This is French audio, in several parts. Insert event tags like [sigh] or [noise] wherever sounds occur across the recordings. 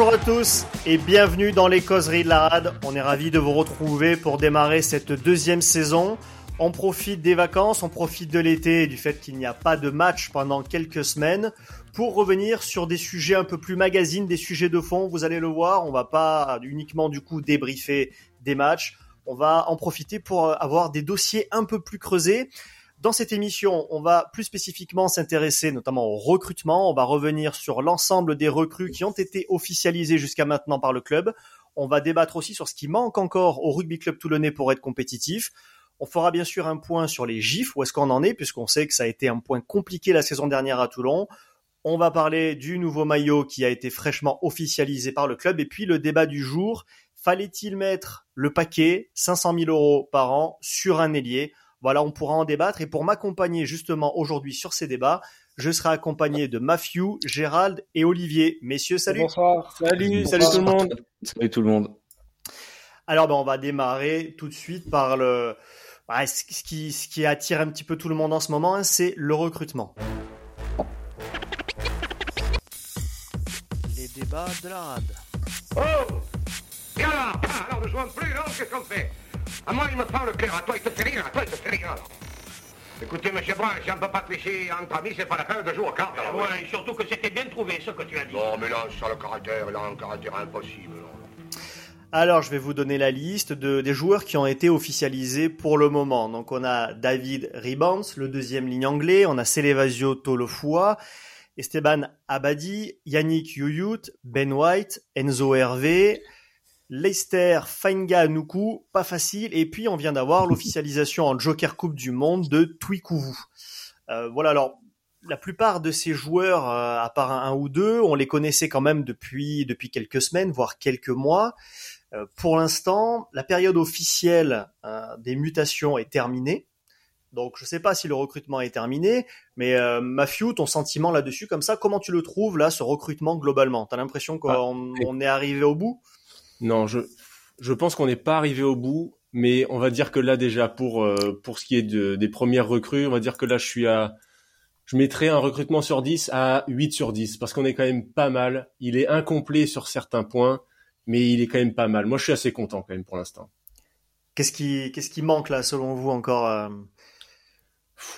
Bonjour à tous et bienvenue dans les causeries de la rade. On est ravis de vous retrouver pour démarrer cette deuxième saison. On profite des vacances, on profite de l'été et du fait qu'il n'y a pas de match pendant quelques semaines pour revenir sur des sujets un peu plus magazines, des sujets de fond. Vous allez le voir, on va pas uniquement du coup débriefer des matchs. On va en profiter pour avoir des dossiers un peu plus creusés. Dans cette émission, on va plus spécifiquement s'intéresser notamment au recrutement. On va revenir sur l'ensemble des recrues qui ont été officialisées jusqu'à maintenant par le club. On va débattre aussi sur ce qui manque encore au rugby club toulonnais pour être compétitif. On fera bien sûr un point sur les gifs, où est-ce qu'on en est, puisqu'on sait que ça a été un point compliqué la saison dernière à Toulon. On va parler du nouveau maillot qui a été fraîchement officialisé par le club. Et puis le débat du jour, fallait-il mettre le paquet 500 000 euros par an sur un ailier Voilà, on pourra en débattre. Et pour m'accompagner justement aujourd'hui sur ces débats, je serai accompagné de Matthew, Gérald et Olivier. Messieurs, salut. Bonsoir. Salut, salut tout le monde. Salut tout le monde. Alors, ben, on va démarrer tout de suite par le, ce, qui, ce qui attire un petit peu tout le monde en ce moment, hein, c'est le recrutement. Les débats de la rade. Oh Et alors Alors, ne jouons plus, Qu'est-ce qu'on fait À moi, il me prend le cœur. À toi, il te fait rire. À toi, il te fait rire. Écoutez, monsieur Brun, si on ne peut pas tricher entre amis, c'est pas la peine de jouer au cartes. Ouais, surtout que c'était bien trouvé, ce que tu as dit. Non, mais là, sur le caractère, il a un caractère impossible. Alors, je vais vous donner la liste de, des joueurs qui ont été officialisés pour le moment. Donc, on a David Ribans, le deuxième ligne anglais. On a Celevasio Tolofua, Esteban Abadi, Yannick Yuyut, Ben White, Enzo Hervé, Leicester Fainga Nuku, pas facile. Et puis, on vient d'avoir [laughs] l'officialisation en Joker Coupe du Monde de Twikuvu. Euh, voilà, alors, la plupart de ces joueurs, euh, à part un, un, ou deux, on les connaissait quand même depuis, depuis quelques semaines, voire quelques mois. Euh, pour l'instant, la période officielle euh, des mutations est terminée. Donc, je ne sais pas si le recrutement est terminé, mais euh, Matthew, ton sentiment là-dessus, comme ça, comment tu le trouves là, ce recrutement globalement? T'as l'impression qu'on on est arrivé au bout? Non, je je pense qu'on n'est pas arrivé au bout, mais on va dire que là déjà pour euh, pour ce qui est de, des premières recrues, on va dire que là je suis à je mettrais un recrutement sur 10 à 8 sur 10 parce qu'on est quand même pas mal. Il est incomplet sur certains points mais il est quand même pas mal. Moi, je suis assez content quand même pour l'instant. Qu'est-ce qui, qu'est-ce qui manque là, selon vous encore euh...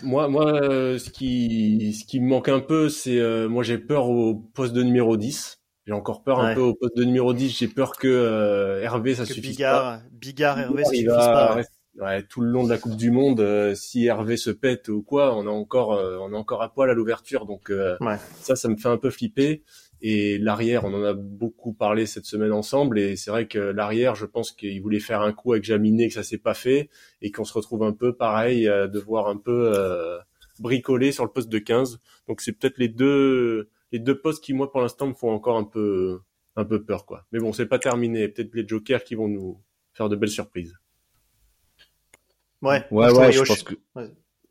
Moi, moi, euh, ce qui, ce qui me manque un peu, c'est, moi, j'ai peur au poste de numéro 10. J'ai encore peur ouais. un peu au poste de numéro 10. J'ai peur que euh, Hervé, ça que suffise Bigard, pas. Bigard, Hervé, ça suffise pas. Ouais. Ouais, tout le long de la Coupe du Monde, euh, si Hervé se pète ou quoi, on a encore, euh, on a encore à poil à l'ouverture. Donc euh, ça, ça me fait un peu flipper. Et l'arrière, on en a beaucoup parlé cette semaine ensemble. Et c'est vrai que l'arrière, je pense qu'il voulait faire un coup avec Jaminet, que ça s'est pas fait, et qu'on se retrouve un peu pareil, euh, de voir un peu euh, bricoler sur le poste de 15. Donc c'est peut-être les deux, les deux postes qui moi pour l'instant me font encore un peu, un peu peur quoi. Mais bon, c'est pas terminé. Peut-être les jokers qui vont nous faire de belles surprises. Ouais, ouais, ouais, je pense que,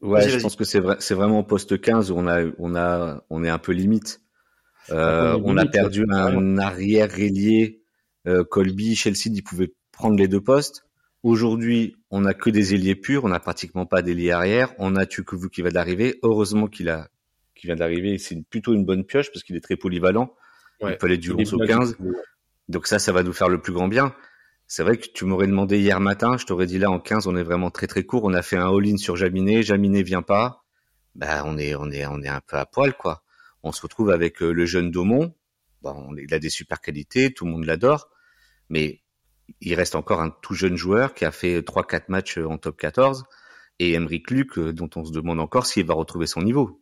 ouais, je pense que c'est vrai, c'est vraiment au poste 15 où on a, on a, on est un peu limite. Euh, on, a perdu un arrière ailier, euh, Colby, Chelsea, il pouvait prendre les deux postes. Aujourd'hui, on a que des ailiers purs, on n'a pratiquement pas d'ailier arrière. On a Tukuvu qui va d'arriver. Heureusement qu'il a, qui vient d'arriver. C'est plutôt une bonne pioche parce qu'il est très polyvalent. Ouais. Il peut aller du 11 au 15. Donc ça, ça va nous faire le plus grand bien. C'est vrai que tu m'aurais demandé hier matin, je t'aurais dit là en 15, on est vraiment très très court. On a fait un all-in sur Jaminet, Jaminet vient pas. Ben on est on est on est un peu à poil quoi on se retrouve avec le jeune Daumont. Bon, il a des super qualités, tout le monde l'adore, mais il reste encore un tout jeune joueur qui a fait 3-4 matchs en top 14 et Emeric Luc dont on se demande encore s'il va retrouver son niveau.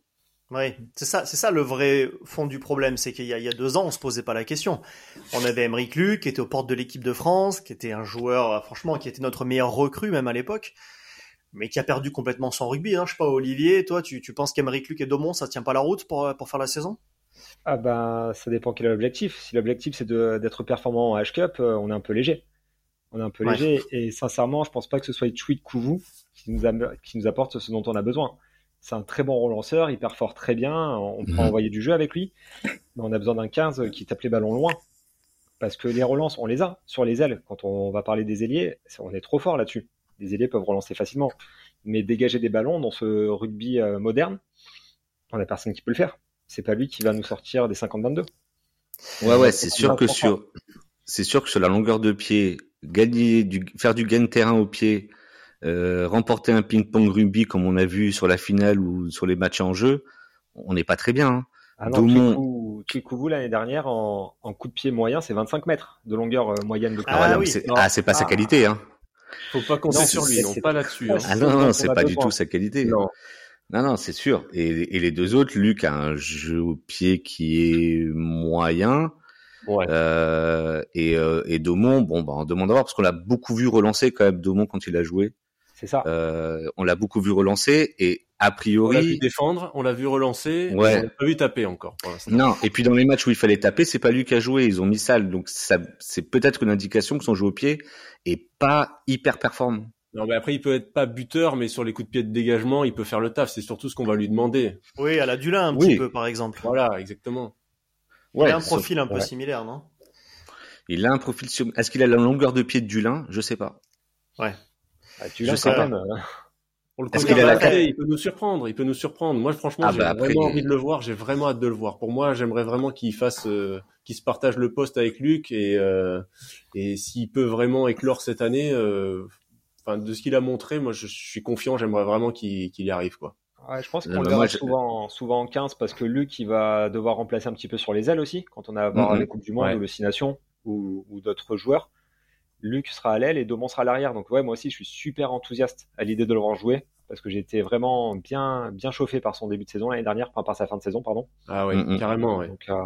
Oui, c'est ça, c'est ça le vrai fond du problème, c'est qu'il y, y, a deux ans, on se posait pas la question. On avait Emeric Luc qui était aux portes de l'équipe de France, qui était un joueur, franchement, qui était notre meilleur recrue même à l'époque mais qui a perdu complètement son rugby. Hein. Je sais pas, Olivier, toi, tu, tu penses qu'Emeric Luc et Daumont, ça tient pas la route pour, pour faire la saison? Ah ben, ça dépend quel est l'objectif. Si l'objectif c'est d'être performant en H-Cup, euh, on est un peu léger. On est un peu ouais. léger et sincèrement, je pense pas que ce soit Tweet Kouvou qui nous, a, qui nous apporte ce dont on a besoin. C'est un très bon relanceur, il performe très bien, on peut mmh. envoyer du jeu avec lui, mais on a besoin d'un 15 qui tape les ballons loin. Parce que les relances, on les a sur les ailes. Quand on va parler des ailiers, on est trop fort là-dessus les ailiers peuvent relancer facilement. Mais dégager des ballons dans ce rugby euh, moderne, on a personne qui peut le faire. C'est pas lui qui va nous sortir des 50-22. Ouais, ouais, c'est sûr que sur, c'est sûr que sur la longueur de pied, gagner du, faire du gain de terrain au pied, euh, remporter un ping-pong rugby comme on a vu sur la finale ou sur les matchs en jeu, on n'est pas très bien. Hein. Ah l'année dernière en, en, coup de pied moyen, c'est 25 mètres de longueur euh, moyenne de Ah, oui. c'est ah, pas sa ah. qualité. Hein. Faut pas compter sur lui, non, pas là-dessus. Hein. Ah non, non, c'est pas du tout sa qualité. Non. Non, non, c'est sûr. Et, et, les deux autres, Luc a un jeu au pied qui est moyen. Ouais. Euh, et, euh, et Domon, bon, bah, on demande à voir parce qu'on l'a beaucoup vu relancer quand même Domon quand il a joué. C'est ça. Euh, on l'a beaucoup vu relancer et a priori. On l'a vu défendre, on l'a vu relancer, ouais. on l'a pas vu taper encore pour Non, et puis dans les matchs où il fallait taper, c'est pas lui qui a joué, ils ont mis ça, donc ça, c'est peut-être une indication que son jeu au pied est pas hyper performant. Non, mais après, il peut être pas buteur, mais sur les coups de pied de dégagement, il peut faire le taf. C'est surtout ce qu'on va lui demander. Oui, à la Dulin, un petit peu, par exemple. Voilà, exactement. il a un profil un peu similaire, non? Il a un profil. Est-ce qu'il a la longueur de pied de Dulin? Je sais pas. Ouais. Ah, tu l'as quand même. On le connaît la... il peut nous surprendre, il peut nous surprendre. Moi, franchement, ah, j'ai bah, vraiment envie de le voir, j'ai vraiment hâte de le voir. Pour moi, j'aimerais vraiment qu'il fasse, euh, qu'il se partage le poste avec Luc et euh, et s'il peut vraiment éclore cette année, euh, enfin de ce qu'il a montré, moi, je, suis confiant, j'aimerais vraiment qu'il y arrive, quoi. Ouais, je pense qu'on le verra souvent, souvent en 15 parce que Luc, il va devoir remplacer un petit peu sur les ailes aussi quand on a à voir mm-hmm. les coupes du monde ou le Six Nations ou, ou d'autres joueurs. Luc sera à l'aile et Domon sera à l'arrière. Donc ouais, moi aussi, je suis super enthousiaste à l'idée de le voir jouer parce que j'étais vraiment bien bien chauffé par son début de saison l'année dernière, par sa fin de saison, pardon. Ah oui, mm, mm. carrément, ouais. Donc, euh,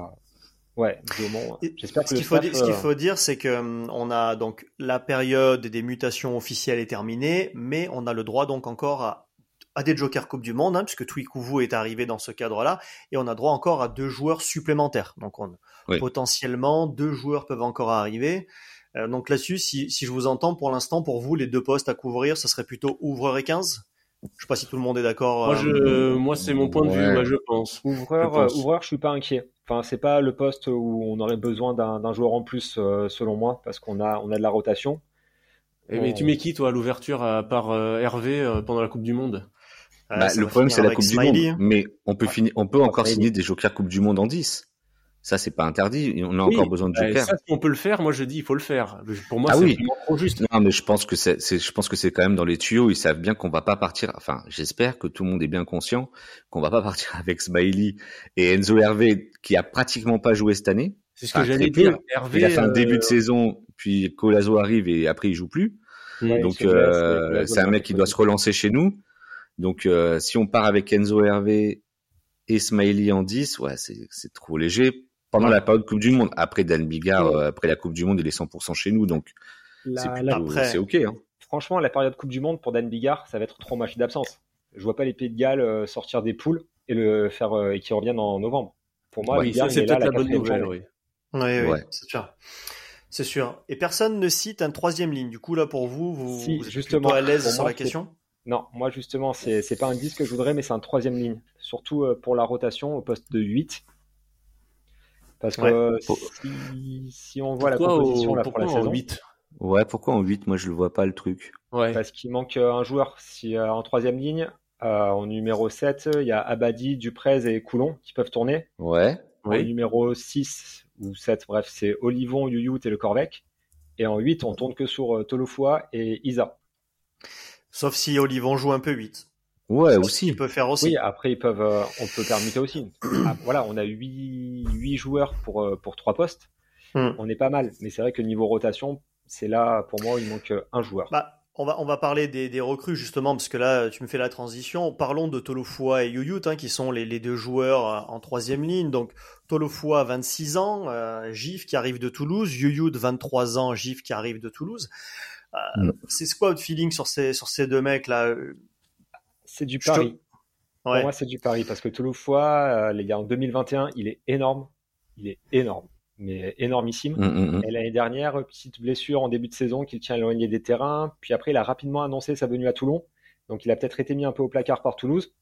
ouais, Domon. J'espère ce qu'il faut, ce qu'il euh, faut dire, c'est que hum, on a donc la période des mutations officielles est terminée, mais on a le droit donc encore à à des Jokers Coupe du Monde, hein, puisque Twikuvu est arrivé dans ce cadre-là, et on a droit encore à deux joueurs supplémentaires. Donc on, potentiellement, deux joueurs peuvent encore arriver. Euh, donc là-dessus, si, si, je vous entends, pour l'instant, pour vous, les deux postes à couvrir, ce serait plutôt ouvreur et 15 Je sais pas si tout le monde est d'accord. Moi, je, euh, moi c'est mon point de vue, moi, je pense. Ouvreur, je pense. ouvreur, je suis pas inquiet. Enfin, c'est pas le poste où on aurait besoin d'un joueur en plus, euh, selon moi, parce qu'on a, on a de la rotation. Et Mais tu mets qui, toi, à l'ouverture, à part Hervé, pendant la Coupe du Monde? Bah, Le problème, c'est la Coupe du Monde. Mais on peut, finir, on peut encore signer des Jokers Coupe du Monde en 10. Ça, c'est pas interdit. On a encore besoin de bah, joker. Ça, si on peut le faire, moi je dis il faut le faire. Pour moi, ah c'est vraiment trop juste. Non, mais je pense que c'est, je pense que c'est quand même dans les tuyaux. Ils savent bien qu'on va pas partir. Enfin, j'espère que tout le monde est bien conscient qu'on va pas [laughs] partir avec Smiley et Enzo Hervé qui a pratiquement pas joué cette année. C'est ce que j'allais dire. Hervé, il a fait un début de euh, saison, puis Colazo arrive et après il joue plus. Donc euh, c'est un mec qui doit se relancer chez nous. Donc euh, si on part avec Enzo Hervé et Smiley en 10, ouais, c'est trop léger pendant la période Coupe du Monde. Après Dan Bigard, euh, après la Coupe du Monde, il est 100% chez nous, donc c'est ok. Hein. Franchement, la période Coupe du Monde pour Dan Bigard, ça va être trois matchs d'absence. Je vois pas les Pays de Galles euh, sortir des poules et le faire euh, et qui reviennent en novembre. Pour moi, c'est peut-être la, bonne nouvelle. Oui, oui, c'est sûr. C'est sûr. Et personne ne cite un troisième ligne. Du coup, là, pour vous, vous, si, êtes justement, à l'aise sur la question? Non, moi, justement, c'est pas un 10 que je voudrais, mais c'est un troisième ligne. Surtout pour la rotation au poste de 8. Parce que si, on voit la composition là, pour la saison. 8 ouais, pourquoi en 8 Moi, je le vois pas le truc. Ouais. Parce qu'il manque euh, un joueur. Si euh, en troisième ligne, euh, en numéro 7, il y a Abadi, Duprez et Coulon qui peuvent tourner. Ouais. En numéro 6 ou 7, bref, c'est Olivon, Yuyut et le Corvec. Et en 8, on tourne que sur Tolofua et Isa. Sauf si Olivon joue un peu 8. Ouais, aussi. Il peut faire aussi. Oui, après ils peuvent, euh, on peut permuter aussi. Ah, voilà, on a 8, 8 joueurs pour euh, pour trois postes. Hmm. On est pas mal, mais c'est vrai que niveau rotation, c'est là pour moi il manque un joueur. Bah, on va on va parler des, des, recrues justement parce que là tu me fais la transition. Parlons de Tolofua et Yuyut hein, qui sont les, les, deux joueurs euh, en troisième ligne. Donc Tolofua 26 ans, euh, Gif qui arrive de Toulouse, Yuyut 23 ans, Gif qui arrive de Toulouse. Euh, hmm. C'est quoi votre feeling sur ces sur ces deux mecs là c'est du pari. Pour moi, c'est du pari parce que Touloufois, euh, les gars, en 2021, il est énorme. Il est énorme, mais énormissime. Mm, mm, mm. Et l'année dernière, petite blessure en début de saison qu'il tient éloigné des terrains. Puis après, il a rapidement annoncé sa venue à Toulon. Donc, il a peut-être été mis un peu au placard par Toulouse.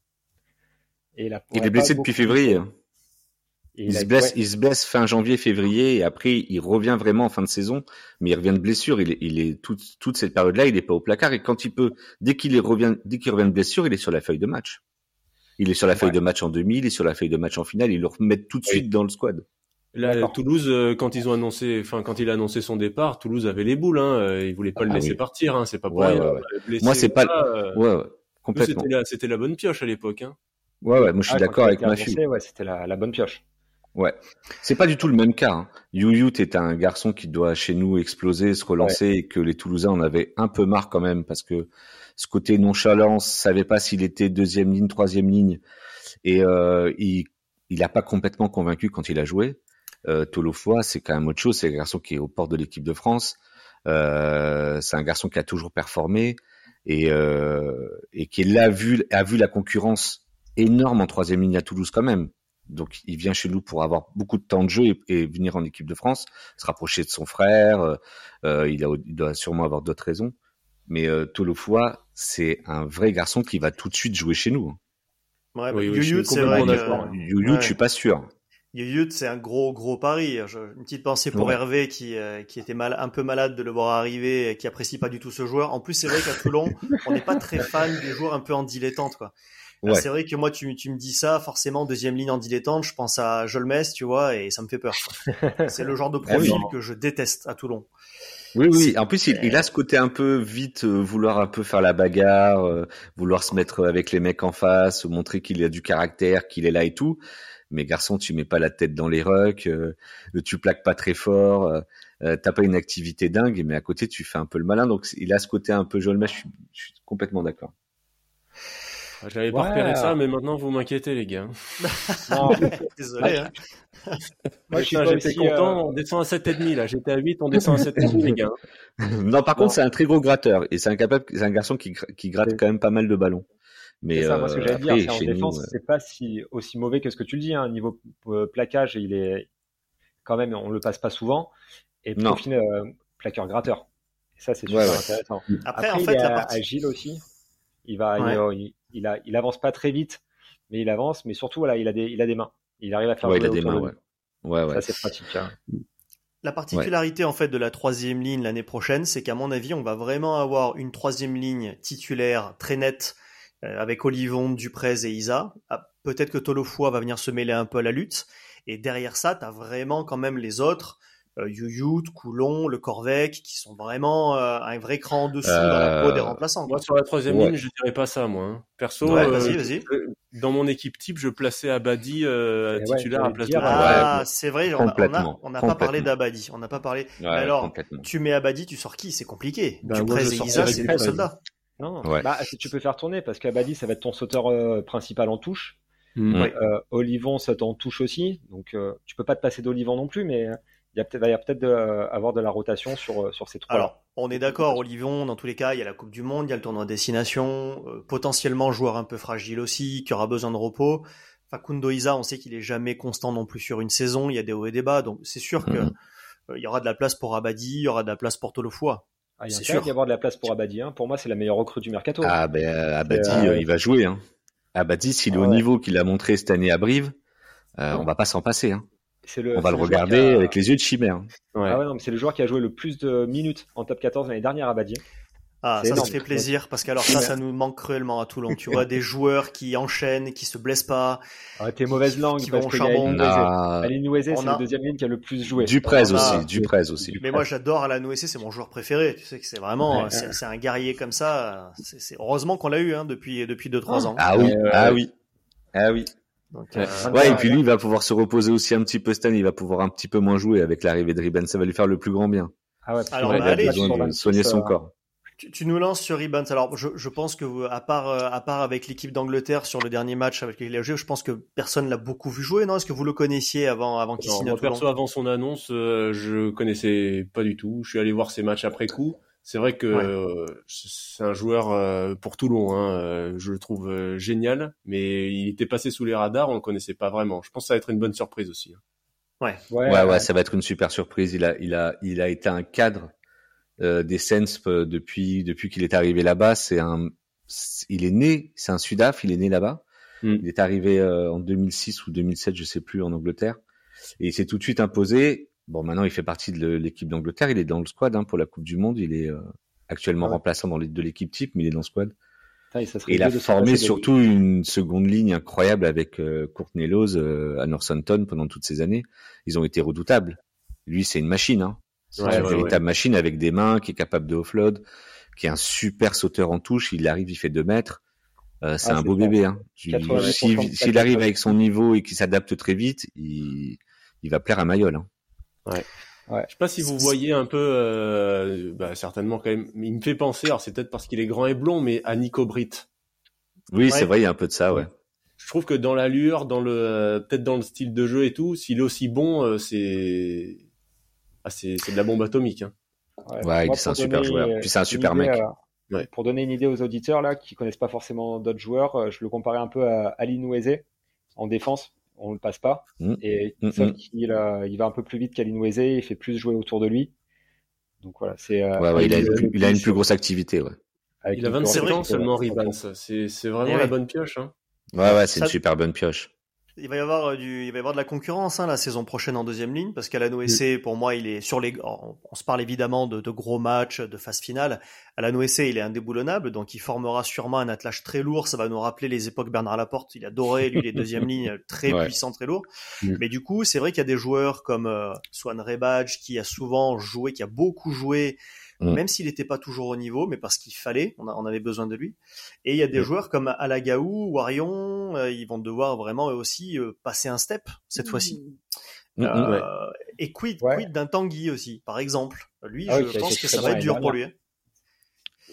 Et il, il est blessé depuis février. Il, se blesse, il se blesse fin janvier, février, et après il revient vraiment en fin de saison, mais il revient de blessure. Il est, il est toute, toute cette période-là, il est pas au placard. Et quand il peut, dès qu'il revient, dès qu'il revient de blessure, il est sur la feuille de match. Il est sur la feuille de match en demi, il est sur la feuille de match en finale. Ils le remettent tout de suite dans le squad. Là, Toulouse, euh, quand ils ont annoncé, enfin quand il a annoncé son départ, Toulouse avait les boules. Hein, euh, il voulait pas le ah laisser partir. Hein, c'est pas pour ouais, rien. Moi, c'est pas. Euh, ouais, complètement. C'était la, bonne pioche à l'époque. Hein. Ouais, ouais. Moi, je suis ah, d'accord avec ma fille. Ouais, c'était la, la, bonne pioche. Ouais. C'est pas du tout le même cas. Hein. Youyut est un garçon qui doit chez nous exploser, se relancer, et que les Toulousains en avaient un peu marre quand même parce que ce côté nonchalance, savait pas s'il était deuxième ligne, troisième ligne, et euh, il il a pas complètement convaincu quand il a joué. Euh, Tolofoa, c'est quand même autre chose. C'est un garçon qui est au port de l'équipe de France. Euh, c'est un garçon qui a toujours performé et, euh, et qui l'a vu, a vu la concurrence énorme en troisième ligne à Toulouse quand même. Donc il vient chez nous pour avoir beaucoup de temps de jeu et, venir en équipe de France, se rapprocher de son frère. Euh, euh il, a, il doit sûrement avoir d'autres raisons. Mais euh, Tolofoa, c'est un vrai garçon qui va tout de suite jouer chez nous. Ouais, oui, c'est vrai que... je suis pas sûr. Yuyut, c'est un gros gros pari. une petite pensée pour Hervé qui euh, qui était mal un peu malade de le voir arriver et qui apprécie pas du tout ce joueur. En plus, c'est vrai qu'à Toulon, on n'est pas très fan des joueurs un peu en dilettante quoi. C'est vrai que moi, tu, tu me dis ça, forcément, deuxième ligne en dilettante, je pense à Jolmes, tu vois, et ça me fait peur. [laughs] c'est le genre de ah profil que je déteste à Toulon. Oui, oui. En plus, il, a ce côté un peu vite, euh, vouloir un peu faire la bagarre, euh, vouloir se mettre avec les mecs en face, montrer qu'il a du caractère, qu'il est là et tout mais garçon, tu mets pas la tête dans les rucks, euh, tu plaques pas très fort, euh, t'as pas une activité dingue, mais à côté tu fais un peu le malin. Donc il a ce côté un peu je suis, je suis complètement d'accord. J'avais pas repéré ça, mais maintenant vous m'inquiétez les gars. [laughs] Désolé. Hein. Moi, j'étais content, on descend à 7,5 là. J'étais à 8, on descend à 7,5 les gars. [laughs] non, par contre, c'est un très gros gratteur et c'est un, capable, c'est un garçon qui, qui gratte quand même pas mal de ballons. Mais ça, moi, ce que j'allais dire, c'est en défense, euh, c'est pas si aussi mauvais que ce que tu le dis. Hein. Niveau euh, plaquage, il est quand même, on le passe pas souvent. Et puis, au final, euh, plaqueur gratteur. Et ça, c'est super intéressant. Après, en fait, il est agile aussi. Il va, il, il, a, il avance pas très vite, mais il avance. Mais surtout, voilà, il a des, il a des mains. Il arrive à faire. Ouais, il a des mains. Ouais. Ouais, ouais. Ça, c'est pratique. Hein. La particularité en fait de la troisième ligne l'année prochaine, c'est qu'à mon avis, on va vraiment avoir une troisième ligne titulaire très nette euh, avec Olivon, Duprez et Isa. Ah, peut-être que Tolofoa va venir se mêler un peu à la lutte. Et derrière ça, tu as vraiment quand même les autres, euh, Yuyut, Coulon, Le Corvec, qui sont vraiment euh, un vrai cran en dessous dans la peau des remplaçants. Moi, sur la troisième ligne, je dirais pas ça, moi. Hein. Perso, dans mon équipe type, je plaçais Abadi titulaire à place de Ah, c'est vrai, on n'a pas parlé d'Abadi. On n'a pas parlé. alors, tu mets Abadi, tu sors qui? C'est compliqué. Ben, Duprez et Isa, c'est deux soldats. Non, bah, tu peux faire tourner parce qu'Abadi, ça va être ton sauteur euh, principal en touche. Mm. Euh, Olivon, ça t'en touche aussi. Donc, euh, tu peux pas te passer d'Olivon non plus, mais il y a peut-être, va peut-être avoir de la rotation sur, sur ces trois. Alors, on est d'accord, Olivon, dans tous les cas, il y a la Coupe du Monde, il y a le tournoi de destination, potentiellement joueur un peu fragile aussi, qui aura besoin de repos. Facundo Isa, on sait qu'il est jamais constant non plus sur une saison, il y a des hauts et des bas, donc c'est sûr qu'il mm. y aura de la place pour Abadi, il y aura de la place pour Tolofoa. Ah, il y a sûr. d'y avoir de la place pour Abadi. Hein. Pour moi, c'est la meilleure recrue du mercato. Ah ben Abadi, euh, euh, il va jouer. Hein. Abadi, s'il est au niveau qu'il a montré cette année à Brive, euh, on va pas s'en passer. Hein. On va le, regarder avec les yeux de chimère. Ouais. Ah ouais, non, mais c'est le joueur qui a joué le plus de minutes en top 14 l'année dernière, Abadi. Ah, ça, ça fait plaisir parce qu'alors ça, ça nous manque cruellement à Toulon. Tu vois des [laughs] joueurs qui enchaînent, qui se blessent pas. Arrêtez mauvaise langue. Qui vont au charbon. Aline Nouezé, c'est la deuxième ligne qui a le plus joué. Duprez aussi, Duprez aussi. Mais moi, j'adore Alain Nouezé, c'est mon joueur préféré. Tu sais que c'est vraiment, c'est un guerrier comme ça. C'est heureusement qu'on l'a eu hein, depuis depuis deux trois ans. Ah oui, ah oui, ah oui. Donc, euh, ouais, et puis lui, il va pouvoir se reposer aussi un petit peu cette année. Il va pouvoir un petit peu moins jouer avec l'arrivée de Riben. Ça va lui faire le plus grand bien. Ah ouais. Alors, il a besoin de soigner son corps. Tu, nous lances sur Ibans. Alors, je, je, pense que à part euh, à part avec l'équipe d'Angleterre sur le dernier match avec les joué, je pense que personne l'a beaucoup vu jouer. Non, est-ce que vous le connaissiez avant avant qu'il signe Perso, avant son annonce, euh, je connaissais pas du tout. Je suis allé voir ses matchs après coup. C'est vrai que euh, c'est un joueur euh, pour Toulon. Hein, je le trouve génial, mais il était passé sous les radars, on le connaissait pas vraiment. Je pense que ça va être une bonne surprise aussi. Hein. Ouais. Ouais, ouais, ouais, ça va être une super surprise. Il a, il a, il a été un cadre euh, des Sens euh, depuis depuis qu'il est arrivé là-bas. C'est un, il est né, c'est un Sudaf, il est né là-bas. Mm. Il est arrivé euh, en 2006 ou 2007, je sais plus, en Angleterre, et il s'est tout de suite imposé. Bon, maintenant il fait partie de l'équipe d'Angleterre, il est dans le squad hein, pour la Coupe du Monde. Il est actuellement remplaçant dans les, de l'équipe type, mais il est dans le squad. il a formé surtout une seconde ligne incroyable avec euh, Courtney Lose euh, à Northampton pendant toutes ces années. Ils ont été redoutables. Lui, c'est une machine. Hein. C'est une véritable machine avec des mains qui est capable de offload, qui est un super sauteur en touche. Il arrive, il fait deux mètres. Euh, c'est ah, un beau bébé. Hein. S'il arrive avec son niveau et qu'il s'adapte très vite, il, il va plaire à Mayol. Hein. Ouais. Ouais. Je sais pas si vous voyez un peu, euh, bah, certainement quand même. Il me fait penser, alors c'est peut-être parce qu'il est grand et blond, mais à Nico Britt. Oui, c'est vrai, il y a un peu de ça, ouais. Je trouve que dans l'allure, dans le, peut-être dans le style de jeu et tout, s'il est aussi bon, euh, c'est, ah, c'est, de la bombe atomique. Hein. Ouais, c'est un super joueur. Puis c'est un super mec. ouais. Pour donner une idée aux auditeurs là, qui connaissent pas forcément d'autres joueurs, euh, je le comparais un peu à Ali Nouezé en défense on le passe pas. Mm. Et mm, sauf mm. il va un peu plus vite qu'Alinweze, il fait plus jouer autour de lui. Donc voilà, c'est. Euh, il, a, une plus grosse activité, ouais. il a 25 ans seulement, Ribans. C'est vraiment la bonne pioche. Hein. Ouais, ouais, c'est une super bonne pioche. Il va y avoir euh, du, il va y avoir de la concurrence hein, la saison prochaine en deuxième ligne parce qu'Alano Essé, pour moi, il est sur les. On, se parle évidemment de, de, gros matchs, de phase finale. Alano Essé, il est indéboulonnable, donc il formera sûrement un attelage très lourd. Ça va nous rappeler les époques Bernard Laporte. Il adorait lui les deuxièmes [laughs] lignes très puissants, très lourds. Mais du coup, c'est vrai qu'il y a des joueurs comme euh, Swan Rebadge qui a souvent joué, qui a beaucoup joué Mm. même s'il n'était pas toujours au niveau, mais parce qu'il fallait, on, avait besoin de lui. Et il y a des mm. joueurs comme Alagaou, Warion, euh, ils vont devoir vraiment eux aussi euh, passer un step cette fois-ci. Mm. Euh, et quid, quid d'un Tanguy aussi, par exemple? Lui, ah je pense que ça va être dur pour lui. Hein.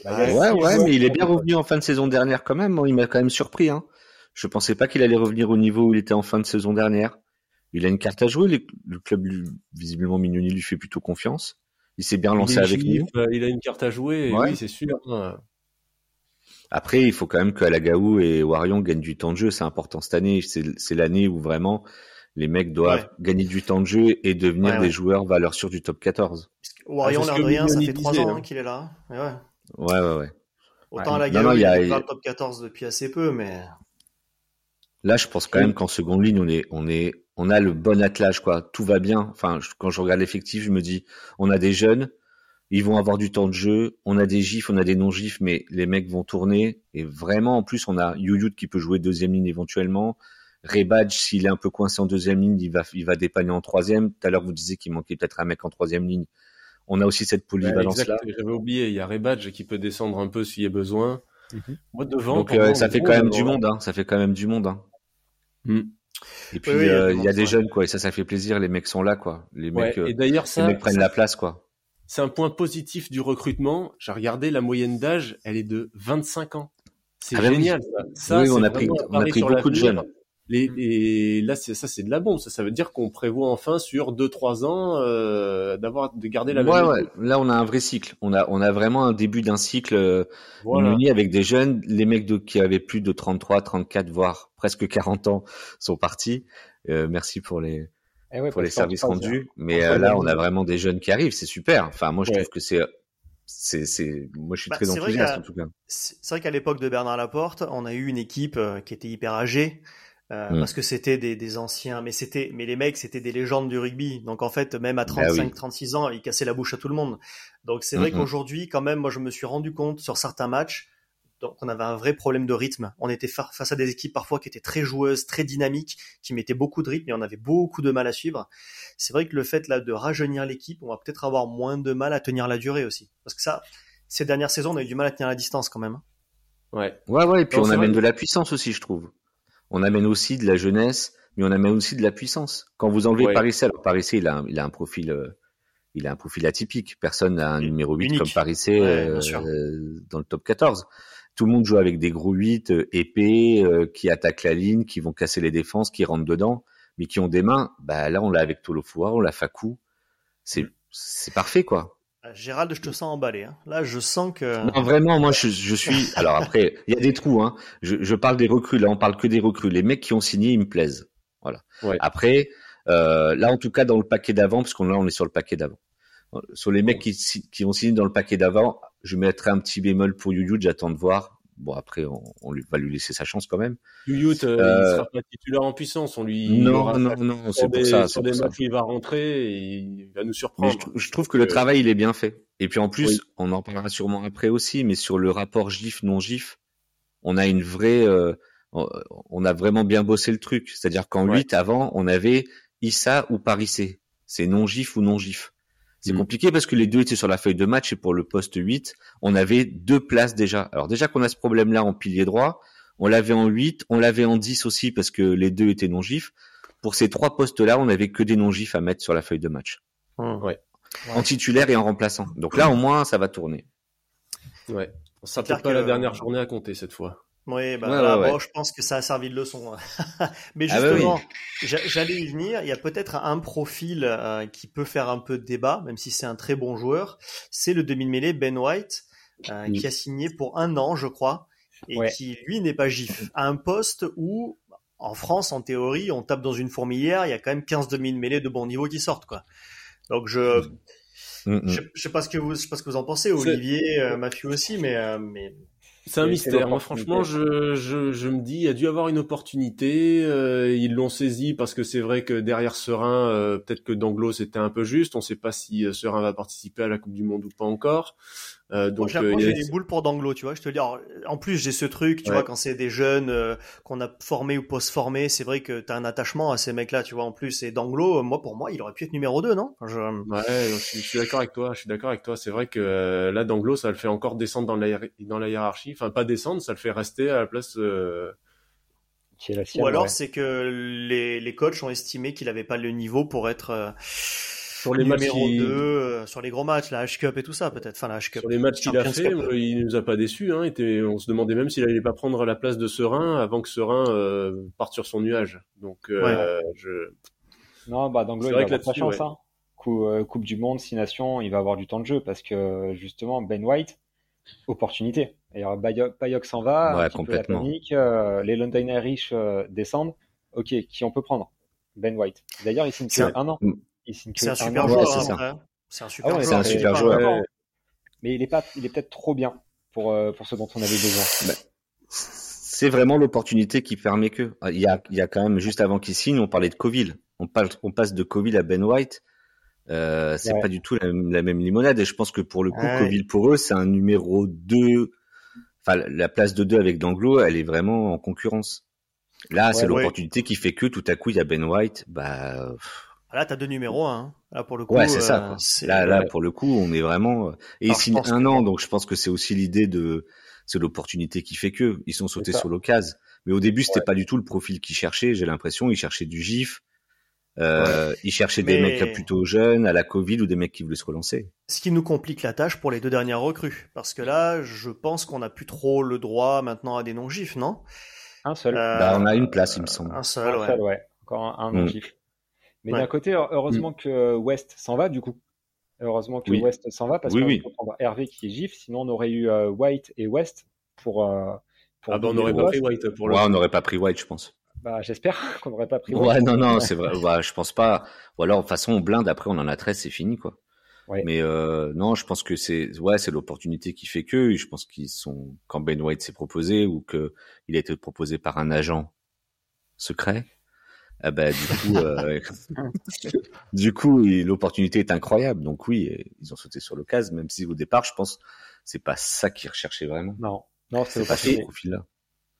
Bah, ouais, ouais, mais il est bien revenu en fin de saison dernière quand même. Il m'a quand même surpris. Hein. Je pensais pas qu'il allait revenir au niveau où il était en fin de saison dernière. Il a une carte à jouer. Le club, visiblement, Mignoni lui fait plutôt confiance il s'est bien lancé avec nous. Euh, il a une carte à jouer, oui, c'est sûr. Après, il faut quand même que Alagaou et Warion gagnent du temps de jeu. C'est important cette année. C'est l'année où vraiment les mecs doivent gagner du temps de jeu et devenir des joueurs valeur sûre du top 14. Warion, ah, rien, ça fait trois ans hein, qu'il est là. Ouais, ouais, ouais. ouais. Autant Alagaou, il, est dans le top 14 depuis assez peu, mais. Là, je pense quand même qu'en seconde ligne, on est, on est, on a le bon attelage, quoi. Tout va bien. Enfin, quand je regarde l'effectif, je me dis, on a des jeunes, ils vont avoir du temps de jeu, on a des gifs, on a des non-gifs, mais les mecs vont tourner. Et vraiment, en plus, on a Youyut qui peut jouer deuxième ligne éventuellement. Rebadge, s'il est un peu coincé en deuxième ligne, il va, il va dépanner en troisième. Tout à l'heure, vous disiez qu'il manquait peut-être un mec en troisième ligne. On a aussi cette polyvalence-là. J'avais oublié, il y a Rebadge qui peut descendre un peu s'il y a besoin. Mhm. Moi, devant. Donc, euh, ça fait quand même du monde, hein. Ça fait quand même du monde, Et puis euh, il y a des jeunes quoi, et ça ça fait plaisir. Les mecs sont là quoi. Les mecs, et d'ailleurs ça, les mecs prennent la place quoi. C'est un point positif du recrutement. J'ai regardé la moyenne d'âge, elle est de 25 ans. C'est ah ben génial. Ça, oui, on a pris, on a pris beaucoup de jeunes. Les, là, ça, c'est de la bombe. Ça, ça veut dire qu'on prévoit enfin sur 2-3 ans euh, d'avoir de garder la ouais, Ouais. Là, on a un vrai cycle. On a, on a vraiment un début d'un cycle euh, avec des jeunes. Les mecs de, qui avaient plus de 33, 34, voire presque 40 ans sont partis. Euh, merci pour les, eh pour les services rendus. Mais euh, là, on a vraiment des jeunes qui arrivent. C'est super. Enfin, moi, je trouve que c'est c'est, c'est, moi je suis bah, très enthousiaste en tout cas. C'est vrai qu'à l'époque de Bernard Laporte, on a eu une équipe euh, qui était hyper âgée, euh, mm. parce que c'était des, des, anciens, mais c'était, mais les mecs, c'était des légendes du rugby. Donc en fait, même à 35, bah 36 ans, ils cassaient la bouche à tout le monde. Donc c'est vrai qu'aujourd'hui, quand même, moi je me suis rendu compte sur certains matchs, donc on avait un vrai problème de rythme. On était face à des équipes parfois qui étaient très joueuses, très dynamiques, qui mettaient beaucoup de rythme et on avait beaucoup de mal à suivre. C'est vrai que le fait là de rajeunir l'équipe, on va peut-être avoir moins de mal à tenir la durée aussi, parce que ça, ces dernières saisons, on a eu du mal à tenir la distance quand même. Ouais, ouais, ouais. Et puis on amène de la puissance aussi, je trouve on amène aussi de la jeunesse, mais on amène aussi de la puissance. Quand vous enlevez ouais. Parissé, alors Parissé, il a un, il a un profil, euh, il a un profil atypique. Personne n'a un numéro 8 comme Parissé euh, dans le top 14. Tout le monde joue avec des gros 8 euh, épais qui attaquent la ligne, qui vont casser les défenses, qui rentrent dedans, mais qui ont des mains. Bah là, on l'a avec Tolofoa, on l'a Fakou. C'est c'est parfait quoi. Ah, Gérald, je te sens emballé. Hein. Là, je sens que. Non, vraiment, moi, je, je suis. Alors après, il y a des trous. Hein. Je, je, parle des recrues. Là, on parle que des recrues. Les mecs qui ont signé, ils me plaisent. Voilà. Après, euh, là, en tout cas, dans le paquet d'avant, parce qu'on là, on est sur le paquet d'avant. Sur les mecs qui, qui ont signé dans le paquet d'avant, je mettrai un petit bémol pour Youyou. J'attends de voir. Bon, après, on, on, va lui laisser sa chance quand même. Youyut, euh, euh, il sera pas titulaire en puissance. On lui. Non, non, non, c'est pour ça. Sur des matchs il va rentrer et il va nous surprendre. Je, trouve que le travail, il est bien fait. Et puis en plus, on en parlera sûrement après aussi, mais sur le rapport GIF, non GIF, on a une vraie, euh, on a vraiment bien bossé le truc. C'est-à-dire qu'en 8 avant, on avait Issa ou Parissé. C'est non gif ou non gif. C'est mm. compliqué parce que les deux étaient sur la feuille de match et pour le poste 8, on avait deux places déjà. Alors déjà qu'on a ce problème-là en pilier droit, on l'avait en 8, on l'avait en 10 aussi parce que les deux étaient non gifs. Pour ces trois postes-là, on n'avait que des non gifs à mettre sur la feuille de match. Mmh. Ouais. En titulaire et en remplaçant. Donc là, au moins, ça va tourner. Ouais. Ça peut pas la dernière journée à compter cette fois. Oui, bah, je pense que ça a servi de leçon. [laughs] Mais ah bah justement, j'allais y venir. Il y a peut-être un profil euh, qui peut faire un peu de débat, même si c'est un très bon joueur. C'est le demi-mêlée Ben White, euh, qui a signé pour un an, je crois, et qui lui n'est pas gif. À un poste où, en France, en théorie, on tape dans une fourmilière, il y a quand même 15 demi-mêlées de bon niveau qui sortent, quoi. Donc je, mm, mm. je, sais pas ce que vous, je sais pas ce que vous en pensez, Olivier, euh, Mathieu aussi, mais, euh, mais c'est un mystère. Moi, franchement, je, je, je, me dis, il y a dû avoir une opportunité. Euh, ils l'ont saisi parce que c'est vrai que derrière Serein, euh, peut-être que Danglo c'était un peu juste. On ne sait pas si euh, Serein va participer à la Coupe du Monde ou pas encore. Euh, donc, moi, j'ai des boules pour Danglo, tu vois. Je te dis, en plus, j'ai ce truc, tu vois, quand c'est des jeunes qu'on a formés ou post-formés, c'est vrai que tu as un attachement à ces mecs-là, tu vois. En plus, et Danglo, moi, pour moi, il aurait pu être numéro 2, non? Je... Ouais, je, suis d'accord avec toi. Je suis d'accord avec toi. C'est vrai que là, Danglo, ça le fait encore descendre dans la, dans la hiérarchie enfin pas descendre, ça le fait rester à la place. Euh... La Ou alors c'est que les, les coachs ont estimé qu'il n'avait pas le niveau pour être euh, sur les numéro 2 euh, sur les gros matchs, la H-Cup et tout ça peut-être. Enfin la H-Cup. Sur les matchs qu'il a fait, euh, il nous a pas déçus. Hein, était, on se demandait même s'il allait pas prendre la place de Serein avant que Serein parte sur son nuage. Donc je. Non, bah Danglo il a pas chance. Hein. coupe du Monde, Six Nations, il va avoir du temps de jeu parce que justement Ben White, opportunité. Alors, Bayok s'en va, ouais, un la panique, euh, les London Irish euh, descendent. Ok, qui on peut prendre? Ben White. D'ailleurs, il signe un an. C'est un, super joueur. C'est un super joueur. C'est un super joueur. Mais il est pas, il est peut-être trop bien pour euh, pour ce dont on avait besoin. Bah, c'est vraiment l'opportunité qui permet que. Il y a, il y a quand même juste avant qu'il signe, on parlait de Coville. On, on passe de Coville à Ben White. Euh, c'est pas du tout la, même limonade et je pense que pour le coup, Coville pour eux, c'est un numéro 2 enfin la place de 2 avec Danglo, elle est vraiment en concurrence. Là, c'est l'opportunité qui fait que tout à coup il y a Ben White, bah ah, Là, t'as deux numéros, hein. Là, pour le coup. Ouais, c'est ça. Euh, là, là, pour le coup, on est vraiment. Et il signe un an, donc je pense que c'est aussi l'idée de. C'est l'opportunité qui fait que ils sont sautés sur l'occasion. Mais au début, c'était pas du tout le profil qu'ils cherchaient. J'ai l'impression, ils cherchaient du gif. Euh, Ils cherchaient des mecs plutôt jeunes à la Covid ou des mecs qui voulaient se relancer. Ce qui nous complique la tâche pour les deux dernières recrues. Parce que là, je pense qu'on n'a plus trop le droit maintenant à des non-gifs, non? Un seul. Euh, bah, on a une place, il me semble. Un seul, ouais. Encore un, non-gif. Mais d'un côté, heureusement mm. que West s'en va, du coup. Heureusement que West s'en va parce qu'on peut prendre Hervé qui est gif. Sinon, on aurait eu euh, White et West pour. Euh, pour ah bah on n'aurait pas pris White pour le. Ouais, on n'aurait pas pris White, je pense. Bah, j'espère [laughs] qu'on n'aurait pas pris. Ouais, non, non, c'est [laughs] vrai. Bah, je pense pas. Ou alors, de toute façon, on blinde. Après, on en a 13, c'est fini, quoi. Ouais. Mais euh, non, je pense que c'est ouais, c'est l'opportunité qui fait que. Je pense qu'ils sont quand Ben White s'est proposé ou que il a été proposé par un agent secret. Ah bah, du coup, euh, [laughs] du coup, l'opportunité est incroyable. Donc oui, ils ont sauté sur l'occasion, même si au départ, je pense, c'est pas ça qu'ils recherchaient vraiment. Non, non, c'est pas ce profil-là.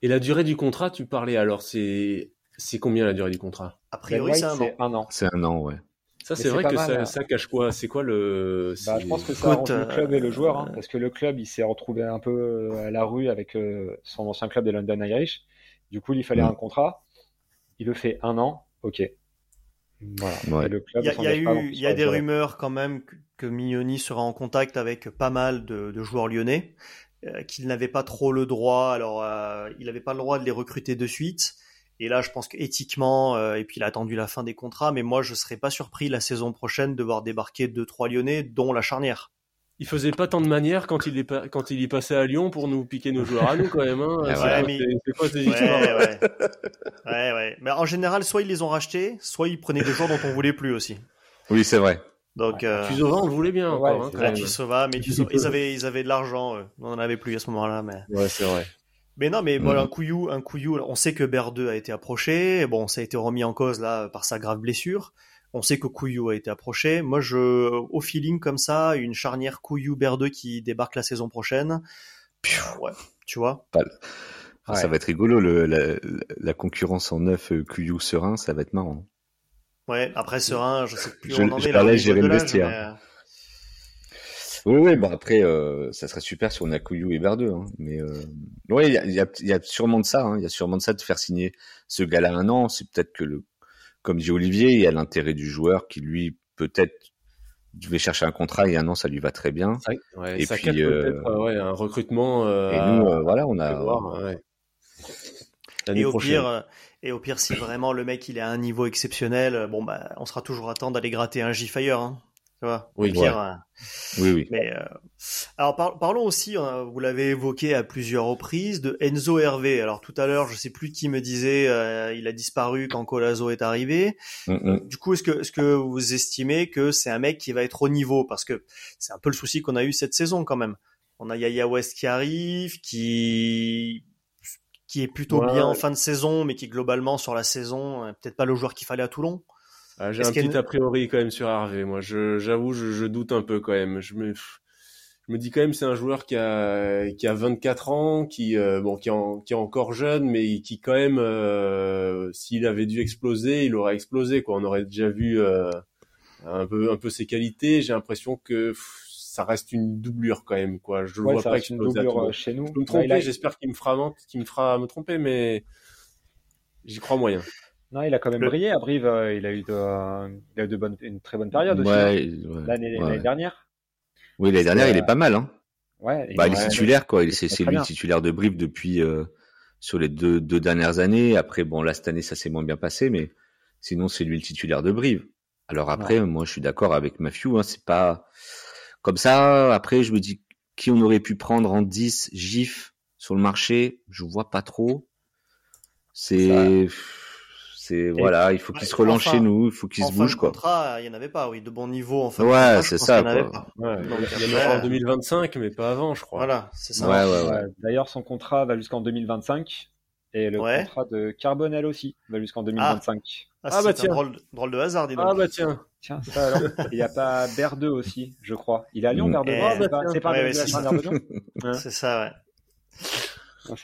Et la durée du contrat, tu parlais alors, c'est c'est combien la durée du contrat? A priori, c'est un, an. C'est un an, ouais. Ça, c'est vrai que ça, hein. ça, cache quoi? C'est quoi le bah, Je pense que ça le club et le joueur, hein, parce que le club, il s'est retrouvé un peu euh, à la rue avec euh, son ancien club des London Irish. Du coup, il fallait mm. un contrat. Il le fait un an, ok. Voilà. Le club, il y a, eu, il y a des rumeurs quand même que Mignoni sera en contact avec pas mal de, de joueurs lyonnais. Euh, qu'il n'avait pas trop le droit. Alors, euh, il n'avait pas le droit de les recruter de suite. Et là, je pense qu'éthiquement, euh, et puis il a attendu la fin des contrats, mais moi, je serais pas surpris la saison prochaine de voir débarquer deux trois Lyonnais, dont la charnière. Il faisait pas tant de manières quand il est quand il y passait à Lyon pour nous piquer nos joueurs à nous quand même. Hein. ouais, mais... quoi ces ouais, ouais. ouais, ouais. Mais en général, soit ils les ont rachetés, soit ils prenaient des joueurs dont on voulait plus aussi. Oui, c'est vrai. Donc, euh... on le voulait bien. Ouais, encore, hein, mais ils avaient, ils avaient de l'argent. On en avait plus à ce moment-là, mais. Ouais, c'est vrai. Mais non, mais voilà, mm. un couillou, un couillou. On sait que Ber 2 a été approché. Bon, ça a été remis en cause là par sa grave blessure. On sait que Couillou a été approché. Moi, je, au feeling comme ça, une charnière Couillou Ber 2 qui débarque la saison prochaine. ouais, tu vois. Ça va être rigolo, le, la, concurrence en neuf QU Serein, ça va être marrant. Ouais, après Serein, je sais plus où on en est là. le vestiaire. Oui, oui, bon après, euh, ça serait super si on a Couillou et Berdeux, hein, mais euh... ouais, il y a, y, a, y a, sûrement de ça, hein, il y a sûrement de ça de faire signer ce gars-là un an. C'est peut-être que le, comme dit Olivier, il y a l'intérêt du joueur qui lui peut-être devait chercher un contrat et un an ça lui va très bien. Ouais, et ça puis euh... ouais, un recrutement. Euh, et nous, euh, voilà, on a. Voir, ouais. Et au pire, euh, et au pire, si vraiment le mec il est à un niveau exceptionnel, bon bah, on sera toujours à temps d'aller gratter un G-Fire. Hein. Tu vois, oui, pire, euh, oui, oui. Mais euh, alors parlons aussi, hein, vous l'avez évoqué à plusieurs reprises, de Enzo Hervé. Alors tout à l'heure, je sais plus qui me disait, euh, il a disparu quand Colazo est arrivé. Mm. Du coup, est-ce que est-ce que vous estimez que c'est un mec qui va être au niveau? Parce que c'est un peu le souci qu'on a eu cette saison quand même. On a Yaya West qui arrive, qui qui est plutôt bien en fin de saison, mais qui globalement sur la saison, peut-être pas le joueur qu'il fallait à Toulon. Ah, j'ai un petit a priori quand même sur Harvey. Moi, j'avoue, je, je, doute un peu quand même. Je me, je me dis quand même, c'est un joueur qui a, qui a 24 ans, qui, euh, bon, qui, en, qui est encore jeune, mais qui quand même, euh, s'il avait dû exploser, il aurait explosé. Quoi. On aurait déjà vu euh, un peu, un peu ses qualités. J'ai l'impression que ça reste une doublure quand même. Quoi. Je le vois pas exploser. Une doublure chez nous. Je me tromper. J'espère qu'il me fera, qu'il me fera me tromper, mais j'y crois moyen. Non, il a quand même brillé à Brive. Euh, il a eu, de, il a eu de bonnes, une très bonne période aussi. Hein. L'année dernière. Oui, l'année dernière, il est pas mal. Hein. Ouais, bah, il est titulaire, quoi. C'est lui titulaire de Brive depuis euh, sur les deux, deux dernières années. Après, bon, là cette année, ça s'est moins bien passé, mais sinon, c'est lui le titulaire de Brive. Alors après, moi, je suis d'accord avec Matthew. Hein, c'est pas comme ça. Après, je me dis qui on aurait pu prendre en 10 GIF sur le marché. Je vois pas trop. C'est voilà, il faut qu'il se relance chez nous, il faut qu'il se bouge quoi. il y en avait pas, oui, de bon niveau en fait. Ouais, c'est ça. Il y en a en 2025, mais pas avant, je crois. Voilà, c'est ça. Ouais, ouais, D'ailleurs, son contrat va jusqu'en 2025 et le contrat de Carbonel aussi va jusqu'en 2025. Ah, ah bah tiens, drôle, drôle, de hasard, dis donc. Ah bah tiens. Tiens, ça alors. Il n'y a pas Berdeux aussi, je crois. Il est à Lyon, mm. Berdeux. Ah, bah, c'est pas, pas [laughs] C'est ça, ouais. Bah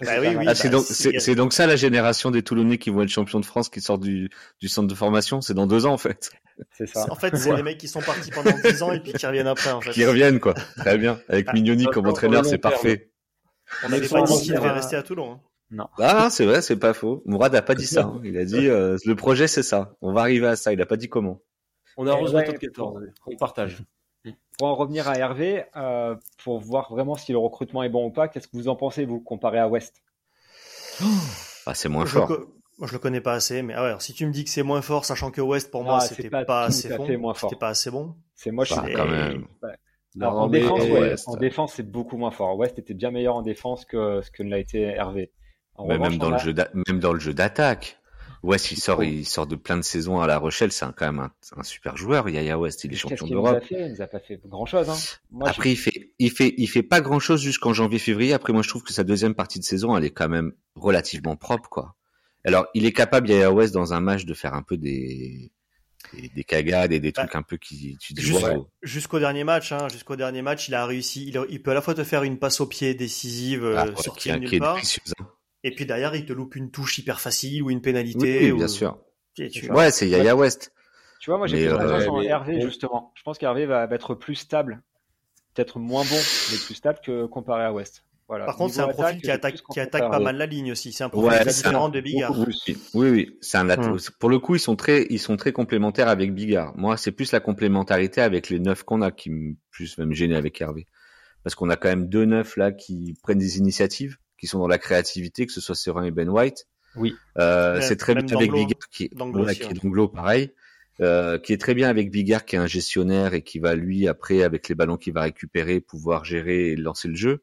ah, c'est donc c'est donc ça la génération des Toulonnais qui vont être champions de France qui sortent du, du centre de formation. C'est dans deux ans en fait. C'est ça. En fait, c'est les mecs qui sont partis pendant dix ans et puis qui reviennent après. En [laughs] fait. Qui reviennent quoi. Très bien. Avec ah, Mignoni comme entraîneur, c'est parfait. On n'avait pas dit qu'il devait rester à Toulon. Hein. Non. Ah, c'est vrai, c'est pas faux. Mourad a pas dit ça. Hein. Il a dit euh, le projet c'est ça. On va arriver à ça. Il a pas dit comment. On a rejoint top 14. On partage. Pour en revenir à Hervé, euh, pour voir vraiment si le recrutement est bon ou pas, qu'est-ce que vous en pensez, vous, comparé à West? Ah, C'est moins fort. Moi, je le connais pas assez, mais ah ouais, si tu me dis que c'est moins fort, sachant que West, pour moi, ah, c'était pas, assez bon. C'était pas assez bon. C'est moi, je bah, quand même. en, défense, en défense, c'est beaucoup moins fort. West était bien meilleur en défense que ce que ne l'a été Hervé. même, dans le jeu même dans le jeu d'attaque. West, il sort, il sort de plein de saisons à La Rochelle. C'est quand même un, super joueur. Yaya West, il est champion d'Europe. Il nous a pas fait grand chose. Hein. Après, il fait, il fait, il fait pas grand chose jusqu'en janvier-février. Après, moi, je trouve que sa deuxième partie de saison, elle est quand même relativement propre, quoi. Alors, il est capable, Yaya West, dans un match, de faire un peu des, des, cagades et des bah, trucs un peu qui, tu dis, Jusqu'au dernier match, hein, jusqu'au dernier match, il a réussi. Il, peut à la fois te faire une passe au pied décisive ah, euh, sur qui, nulle part. Et puis derrière, il te loupe une touche hyper facile ou une pénalité. Oui, bien sûr. Ouais, c'est Yaya West. Tu vois, moi j'ai plus euh, Hervé justement. Je pense qu'Hervé va être plus stable, peut-être moins bon, mais plus stable que comparé à West. Voilà. Par contre, c'est un profil qui attaque, qui attaque pas mal la ligne aussi. C'est un profil différent de Bigard. Oui, oui, c'est un hmm. Pour le coup, ils sont très, ils sont très complémentaires avec Bigard. Moi, c'est plus la complémentarité avec les neufs qu'on a qui me plus même gêner avec Hervé, parce qu'on a quand même deux neufs là qui prennent des initiatives qui sont dans la créativité, que ce soit Serein et Ben White. Oui. Euh, c'est très bien avec Bigard qui, est d'Anglo, pareil. Euh, qui est très bien avec Bigard qui est un gestionnaire et qui va lui après avec les ballons qu'il va récupérer pouvoir gérer et lancer le jeu.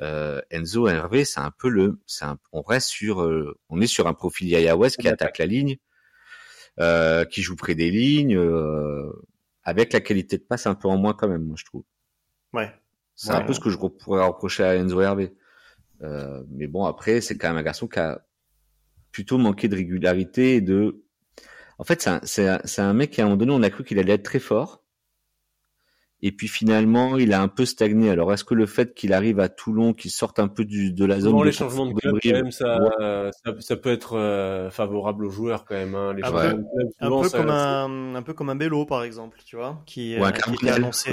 Euh, Enzo Hervé, c'est un peu le, c'est on reste sur, euh, on est sur un profil Yaya West qui attaque la ligne, euh, qui joue près des lignes, euh, avec la qualité de passe un peu en moins quand même, moi je trouve. Ouais. C'est un peu ce que je pourrais reprocher à Enzo Hervé. Euh, mais bon, après, c'est quand même un garçon qui a plutôt manqué de régularité et de. En fait, c'est un, un, un, mec qui à un moment donné, on a cru qu'il allait être très fort. Et puis finalement il a un peu stagné. Alors est-ce que le fait qu'il arrive à Toulon, qu'il sorte un peu du, de la zone de les changements de club, quand même, ça, ça, peut être euh, favorable aux joueurs quand même. Hein, les un, peu, un, peu comme un, un peu comme un Bello par exemple, tu vois, qui, euh, qui était annoncé.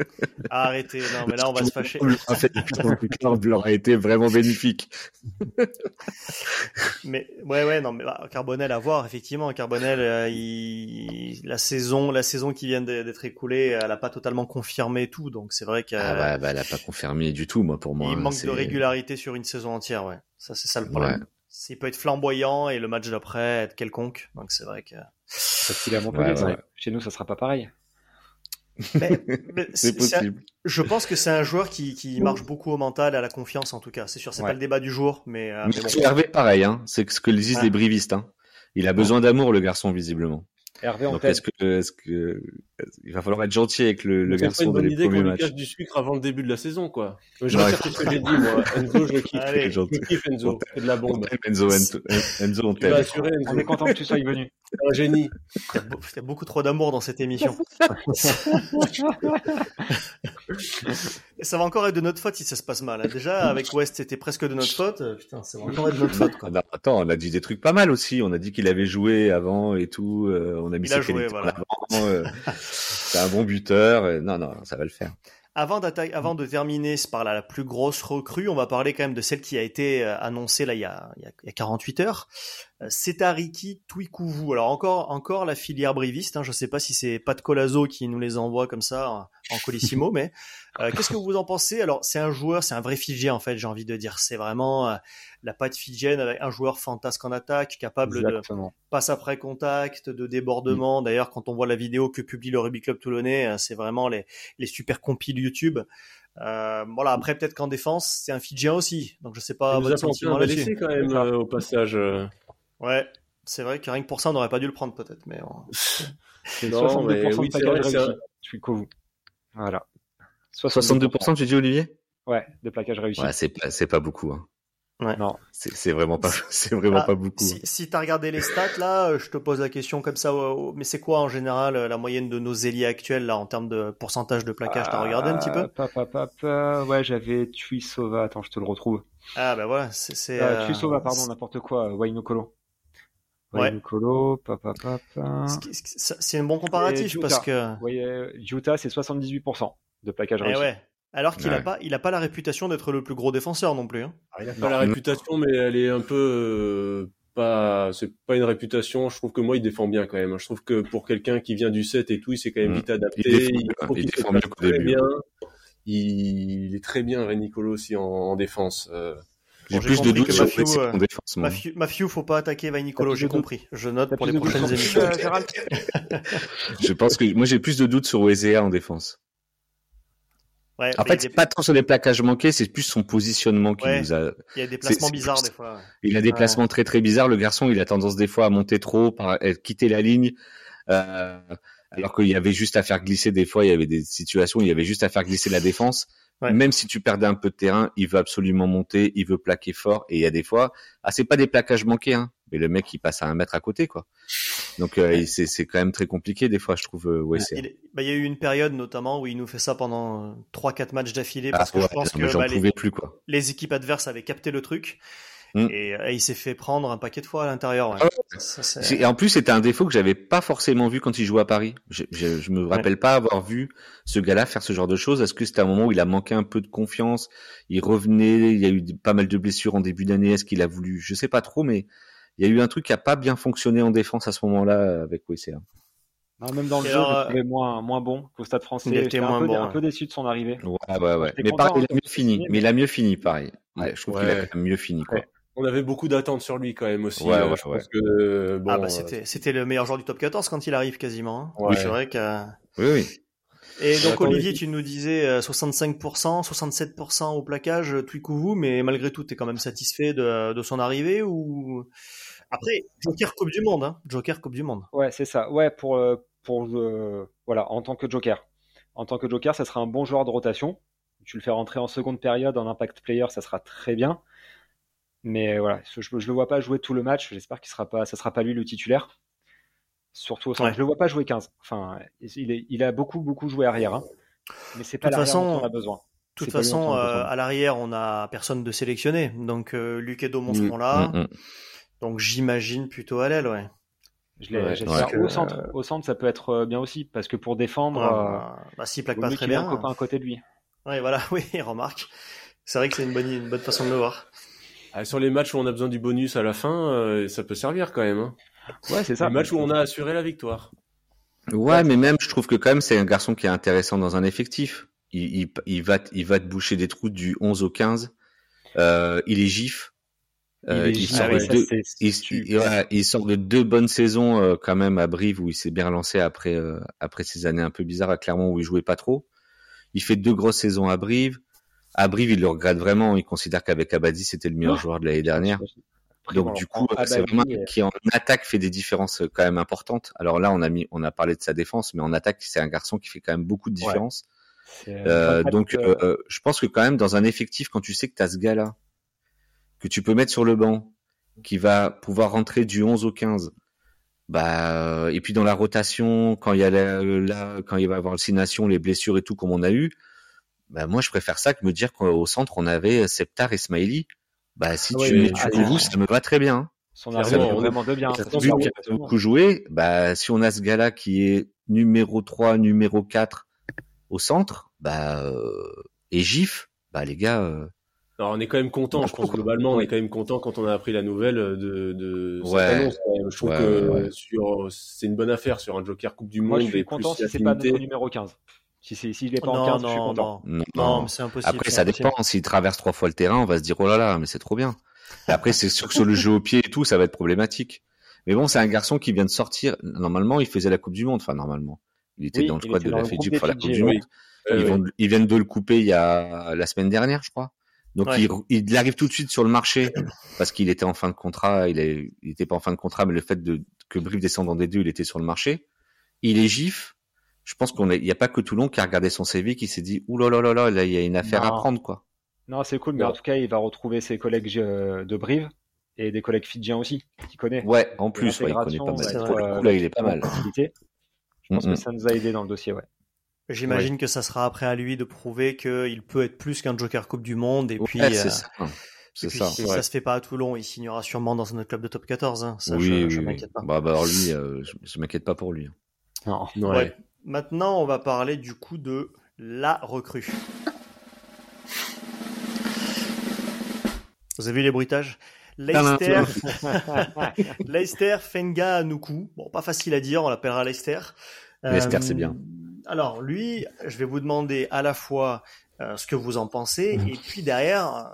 [laughs] Arrêtez, non mais là on va se fâcher. En fait, le aurait été vraiment bénéfique. [laughs] mais ouais ouais non mais bah, Carbonel à voir effectivement. Carbonel, euh, il, la saison la saison qui vient d'être écoulée, elle a pas totalement confirmé tout, donc c'est vrai qu'elle ah bah, bah, elle a pas confirmé du tout, moi pour moi. Il manque de régularité sur une saison entière, ouais. Ça c'est ça le problème. Ouais. Il peut être flamboyant et le match d'après être quelconque, donc c'est vrai que. Parce qu'il est à Montpellier, chez nous ça sera pas pareil. Mais, [laughs] c'est possible. je pense que c'est un joueur qui, qui, marche beaucoup au mental et à la confiance en tout cas. C'est sûr, c'est pas le débat du jour, mais. Euh, mais, bon. Hervé, pareil, hein. c'est ce que disent les brivistes. Hein. Il a besoin d'amour, le garçon, visiblement. Hervé en est-ce que, est-ce que, il va falloir être gentil avec le, le garçon dans les idée premiers matchs. cache du sucre avant le début de la saison, quoi. Je retire tout ce que j'ai dit, moi. [laughs] Enzo, je kiffe. Allez, je kiffe Enzo. C'est de la bombe. Enzo, Enzo, Enzo, [laughs] on t'aime. On est content que tu sois venu. [laughs] Un génie. Il y a beaucoup trop d'amour dans cette émission. Et ça va encore être de notre faute si ça se passe mal. Hein. Déjà, avec West, c'était presque de notre faute. Putain, ça va encore être de notre faute, quoi. attends, on a dit des trucs pas mal aussi. On a dit qu'il avait joué avant et tout. Euh, on a mis Il a joué, voilà. avant. C'est un bon buteur. Non, non, ça va le faire. Avant, de terminer par la, la, plus grosse recrue, on va parler quand même de celle qui a été euh, annoncée là il y a, il y a 48 heures. Euh, c'est Ariki Twikuvu. Alors encore, encore la filière briviste. Hein. Je ne sais pas si c'est Pat Colazo qui nous les envoie comme ça en colissimo, [laughs] mais euh, qu'est-ce que vous en pensez? Alors c'est un joueur, c'est un vrai Fidjien en fait. J'ai envie de dire, c'est vraiment euh, la patte Fidjienne avec un joueur fantasque en attaque, capable de passe après contact, de débordement. Mm. D'ailleurs, quand on voit la vidéo que publie le Rugby Club Toulonnais, c'est vraiment les, les super compiles YouTube. Euh, voilà. Après, peut-être qu'en défense, c'est un Fidjien aussi. Donc, je sais pas votre sentiment là-dessus. quand même au passage. Ouais, c'est vrai que rien que pour ça, on n'aurait pas dû le prendre peut-être, mais. [laughs] c'est 62% mais oui, de plaquage réussi. Je suis vous. Voilà. 62%, tu dis Olivier? Ouais, de plaquage réussi. Ouais, c'est pas, c'est pas beaucoup. Hein. Ouais. Non, c'est vraiment pas, [laughs] c'est vraiment ah, pas beaucoup. Si, hein. si tu as regardé les stats là, euh, je te pose la question comme ça. Mais c'est quoi en général euh, la moyenne de nos ailiers actuels là en termes de pourcentage de plaquage T'as regardé un petit peu? Ah, Ouais, j'avais Tuisova. Attends, je te le retrouve. Ah bah voilà, c'est. Euh, Tuisova, pardon, n'importe quoi. Wainokolo. Papa, papa. C'est un bon comparatif parce que. Vous voyez, Utah, c'est 78% de plaquage eh réussi. Ouais. Alors qu'il n'a pas, il a pas la réputation d'être le plus gros défenseur non plus. Hein. Ah, il n'a pas la réputation, mais elle est un peu euh, pas, c'est pas une réputation. Je trouve que moi, il défend bien quand même. Je trouve que pour quelqu'un qui vient du 7 et tout, il s'est quand même mm. vite adapté. Il, défend, il, très bien. Il, est très bien, Renicolo aussi en, défense. Euh. J'ai plus de doutes sur euh, en défense. Mafiou, faut pas attaquer Vainicolo, j'ai compris. Je note pour les prochaines émissions. [laughs] je pense que moi j'ai plus de doutes sur Wezea en défense. Ouais, en fait, c'est pas tant sur les plaquages manqués, c'est plus son positionnement qui nous a. Il y a des placements bizarres des fois. Il a des placements très très bizarres. Le garçon, il a tendance des fois à monter trop, à quitter la ligne, euh, alors qu'il y avait juste à faire glisser. Des fois, il y avait des situations où il y avait juste à faire glisser la défense. Même si tu perdais un peu de terrain, il veut absolument monter, il veut plaquer fort. Et il y a des fois, ah c'est pas des plaquages manqués, hein, mais le mec il passe à un mètre à côté, quoi. Donc euh, c'est quand même très compliqué des fois, je trouve. Euh, ouais, il, bah, il y a eu une période notamment où il nous fait ça pendant 3-4 matchs d'affilée parce ah, que je pense que bah, les, plus, quoi. les équipes adverses avaient capté le truc. Mm. Et, il s'est fait prendre un paquet de fois à l'intérieur. Ouais. Ah et en plus, c'était un défaut que j'avais pas forcément vu quand il jouait à Paris. Je, je, je me rappelle pas avoir vu ce gars-là faire ce genre de choses. Est-ce que c'était un moment où il a manqué un peu de confiance? Il revenait, il y a eu pas mal de blessures en début d'année. Est-ce qu'il a voulu? Je sais pas trop, mais il y a eu un truc qui a pas bien fonctionné en défense à ce moment-là avec WCA. Non, même dans le jeu, il était moins, moins bon qu'au Stade Français. Il était un, peu, un peu déçu de son arrivée. Ouais, ouais, ouais. Mais pareil, il a mieux fini. Mais il a mieux fini, pareil. Ouais, je trouve qu'il a mieux fini, quoi. On avait beaucoup d'attentes sur lui quand même aussi. Ouais, euh, je pense que bon, ah bah c'était c'était le meilleur joueur du top 14 quand il arrive quasiment. Hein. Oui, c'est vrai que. Oui, oui. Et donc Olivier, tu nous disais 65%, euh, 67% au plaquage, Twikuvu, mais malgré tout, tu es quand même satisfait de, de son arrivée ou après Joker Coupe du Monde, hein Joker Coupe du Monde. Ouais, c'est ça. Ouais, pour euh, pour voilà, en tant que Joker, en tant que Joker, ça sera un bon joueur de rotation. Tu le fais rentrer en seconde période en impact player, ça sera très bien. Mais voilà, je, je le vois pas jouer tout le match. J'espère qu'il sera pas, ça sera pas lui le titulaire. Surtout au centre. Je le vois pas jouer 15. Enfin, il, est, il a beaucoup, beaucoup joué arrière. Hein. Mais c'est pas la façon, on a besoin. De toute façon, euh, à l'arrière, on a personne de sélectionné. Donc, euh, Luc et Domon seront là. Donc, j'imagine plutôt à l'aile, ouais. Je ouais, au centre. Au centre, ça peut être euh, bien aussi, parce que pour défendre, bah, bah, s'il plaque pas très bien. un copain à côté de lui. Oui, voilà, [laughs] oui, remarque. C'est vrai que c'est une bonne, une bonne façon de le voir. Ah, sur les matchs où on a besoin du bonus à la fin, ça peut servir quand même. Hein. Ouais, c'est ça. Les matchs où on a assuré la victoire. Ouais, mais même, je trouve que quand même, c'est un garçon qui est intéressant dans un effectif. Il, il, il, va, il va te boucher des trous du 11 au 15. Euh, il est gif. Euh, il, sort de deux, il, sort de deux bonnes saisons euh, quand même à Brive où il s'est bien lancé après euh, après ces années un peu bizarres à Clermont où il jouait pas trop. Il fait deux grosses saisons à Brive. À Brive, il le regrette vraiment. Il considère qu'avec Abadi, c'était le meilleur oh. joueur de l'année dernière. Donc du coup, c'est vraiment qui en attaque fait des différences quand même importantes. Alors là, on a mis, on a parlé de sa défense, mais en attaque, c'est un garçon qui fait quand même beaucoup de différences. Euh, donc, euh, euh, je pense que quand même dans un effectif, quand tu sais que tu as ce gars-là, que tu peux mettre sur le banc, qui va pouvoir rentrer du 11 au 15, bah, et puis dans la rotation, quand il y a là, quand il va y avoir le les blessures et tout comme on a eu, bah moi je préfère ça que me dire qu'au centre on avait Septar et Smiley. Bah si tu mets tu ça me va très bien. Son vraiment, vraiment de bien. Vu qu'il a beaucoup joué, bah si on a ce gars-là qui est numéro 3, numéro 4 au centre, bah euh, et Gif, bah les gars. Euh, alors on est quand même content, je pense globalement on est quand même content quand on a appris la nouvelle de, de cette annonce. Je trouve que sur c'est une bonne affaire sur un Joker Coupe du Monde. Moi, je suis content si c'est pas notre numéro 15. Si si est pas en 15, je suis content. Non, non, c'est impossible. Après ça dépend. S'il traverse trois fois le terrain, on va se dire oh là là, mais c'est trop bien. Et après c'est sûr que sur le jeu au pied et tout, ça va être problématique. Mais bon, c'est un garçon qui vient de sortir. Normalement, il faisait la Coupe du Monde. Enfin, normalement, il était dans le squad de la FEDU pour la Coupe du Monde. Ils, viennent de le couper il y a la semaine dernière, je crois. Donc il, arrive tout de suite sur le marché parce qu'il était en fin de contrat. Il, est, il était pas en fin de contrat, mais le fait de que Brive descende en D2, il était sur le marché. Il est gif. Je pense qu'on il n'y a pas que Toulon qui a regardé son CV qui s'est dit ouh là là là là, il y a une affaire à prendre quoi. Non, c'est cool, mais en tout cas, il va retrouver ses collègues euh, de Brive et des collègues fidjiens aussi, qu'il connaît. Ouais, en plus, il connaît pas mal. Pour le coup, là, il est pas mal. Je pense que ça nous a aidé dans le dossier, ouais. J'imagine que ça sera après à lui de prouver qu'il peut être plus qu'un Joker Coupe du Monde et puis. c'est euh, ça. C'est ça. Si ça se fait pas à Toulon, il signera sûrement dans un autre club de top 14. Hein. Ça, oui, je, m'inquiète pas. Bah, bah alors lui, euh, je, m'inquiète pas pour lui. Hein. Non. Ouais. Maintenant, on va parler du coup de la recrue. Vous avez vu les bruitages? Leicester, [laughs] Leicester, Fenga, Nuku. Bon, pas facile à dire, on l'appellera Leicester. Leicester, c'est bien. Euh, alors, lui, je vais vous demander à la fois euh, ce que vous en pensez, mmh. et puis derrière, euh,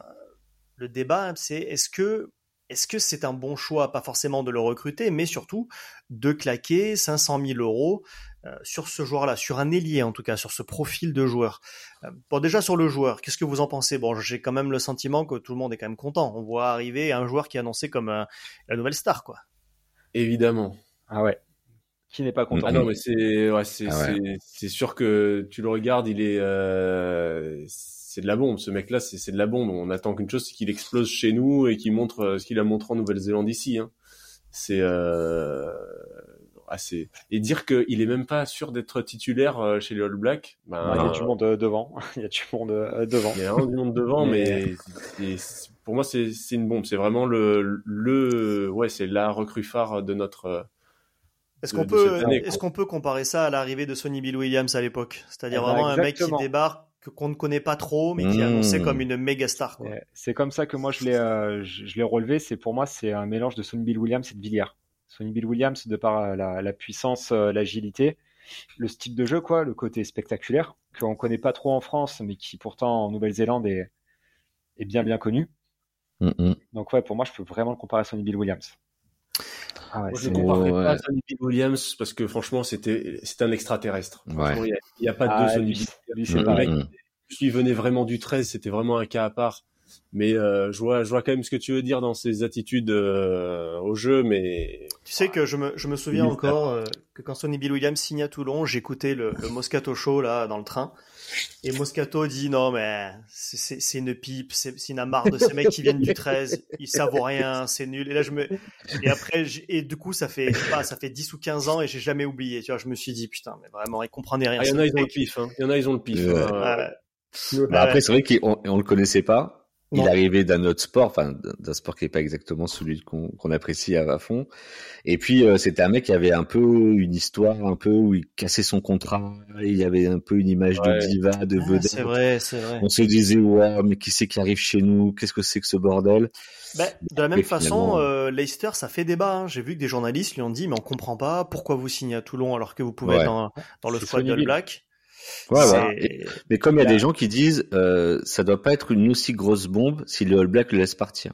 le débat, c'est est-ce que est-ce que c'est un bon choix, pas forcément de le recruter, mais surtout de claquer 500 000 euros euh, sur ce joueur-là, sur un ailier en tout cas, sur ce profil de joueur. Euh, bon, déjà sur le joueur, qu'est-ce que vous en pensez? Bon, j'ai quand même le sentiment que tout le monde est quand même content. On voit arriver un joueur qui est annoncé comme euh, la nouvelle star, quoi. Évidemment. Ah ouais. Qui n'est pas content Ah non, mais c'est ouais, c'est ah c'est sûr que tu le regardes, il est c'est de la bombe. Ce mec-là, c'est de la bombe. On attend qu'une chose, c'est qu'il explose chez nous et qu'il montre ce qu'il a montré en Nouvelle-Zélande ici. Hein. C'est euh, et dire qu'il est même pas sûr d'être titulaire euh, chez les All Blacks. Ben, [laughs] il y a du monde euh, devant. il y a du monde euh, devant. Il y a du monde devant, mais, pour moi c'est une bombe. C'est vraiment le le ouais c'est la recrue phare de notre. Est-ce qu'on peut est-ce qu'on peut comparer ça à l'arrivée de Sonny Bill Williams à l'époque, c'est-à-dire eh ben, vraiment un mec qui débarque qu'on ne connaît pas trop, mais qui est annoncé mmh. comme une méga star. C'est comme ça que moi je l'ai je, l'ai relevé. C'est pour moi c'est un mélange de Sonny Bill Williams et de Villiers. Sonny Bill Williams de par euh, la, puissance, euh, l'agilité, le style de jeu, quoi, le côté spectaculaire qu'on connaît pas trop en France, mais qui pourtant en Nouvelle-Zélande est, bien bien connu. Donc ouais, pour moi, je peux vraiment le comparer à Sonny Bill Williams. Ah je ne comparerai pas à Sonny Bill Williams parce que franchement, c'était c'était un extraterrestre. Il n'y a, pas de ah, Sonny Bill. Lui, c'est pareil. Il venait vraiment du 13, c'était vraiment un cas à part. Mais euh, je vois, je vois quand même ce que tu veux dire dans ses attitudes euh, au jeu, mais tu sais que je me, je me souviens encore euh, que quand Sonny Bill Williams signe à Toulon, j'écoutais le, le Moscato Show là dans le train, et Moscato dit non mais c'est une pipe, c'est une marre de ces mecs qui viennent du 13, ils savent rien, c'est nul. Et là je me et après et du coup ça fait pas ça fait 10 ou 15 ans et j'ai jamais oublié. Tu vois, je me suis dit putain mais vraiment ils comprenaient rien. Ah, il y en a ils ont le pif, hein. il y en a ils ont le pif. Hein. Bah, après c'est vrai qu'on on le connaissait pas il arrivait d'un autre sport, enfin d'un sport qui n'est pas exactement celui qu'on apprécie à, fond. Et puis euh, c'était un mec qui avait un peu une histoire, un peu où il cassait son contrat. Il y avait un peu une image de diva, de ah, vedette. C'est vrai, c'est vrai. On se disait ouais, mais qui c'est qui arrive chez nous? Qu'est-ce que c'est que ce bordel? Ben, De la même façon, euh, Leicester, ça fait débat. Hein. J'ai vu que des journalistes lui ont dit mais on comprend pas pourquoi vous signez à Toulon alors que vous pouvez être dans, dans le squad de Black. Ouais, mais comme il y a des gens qui disent, euh, ça doit pas être une aussi grosse bombe si le All Black le laisse partir.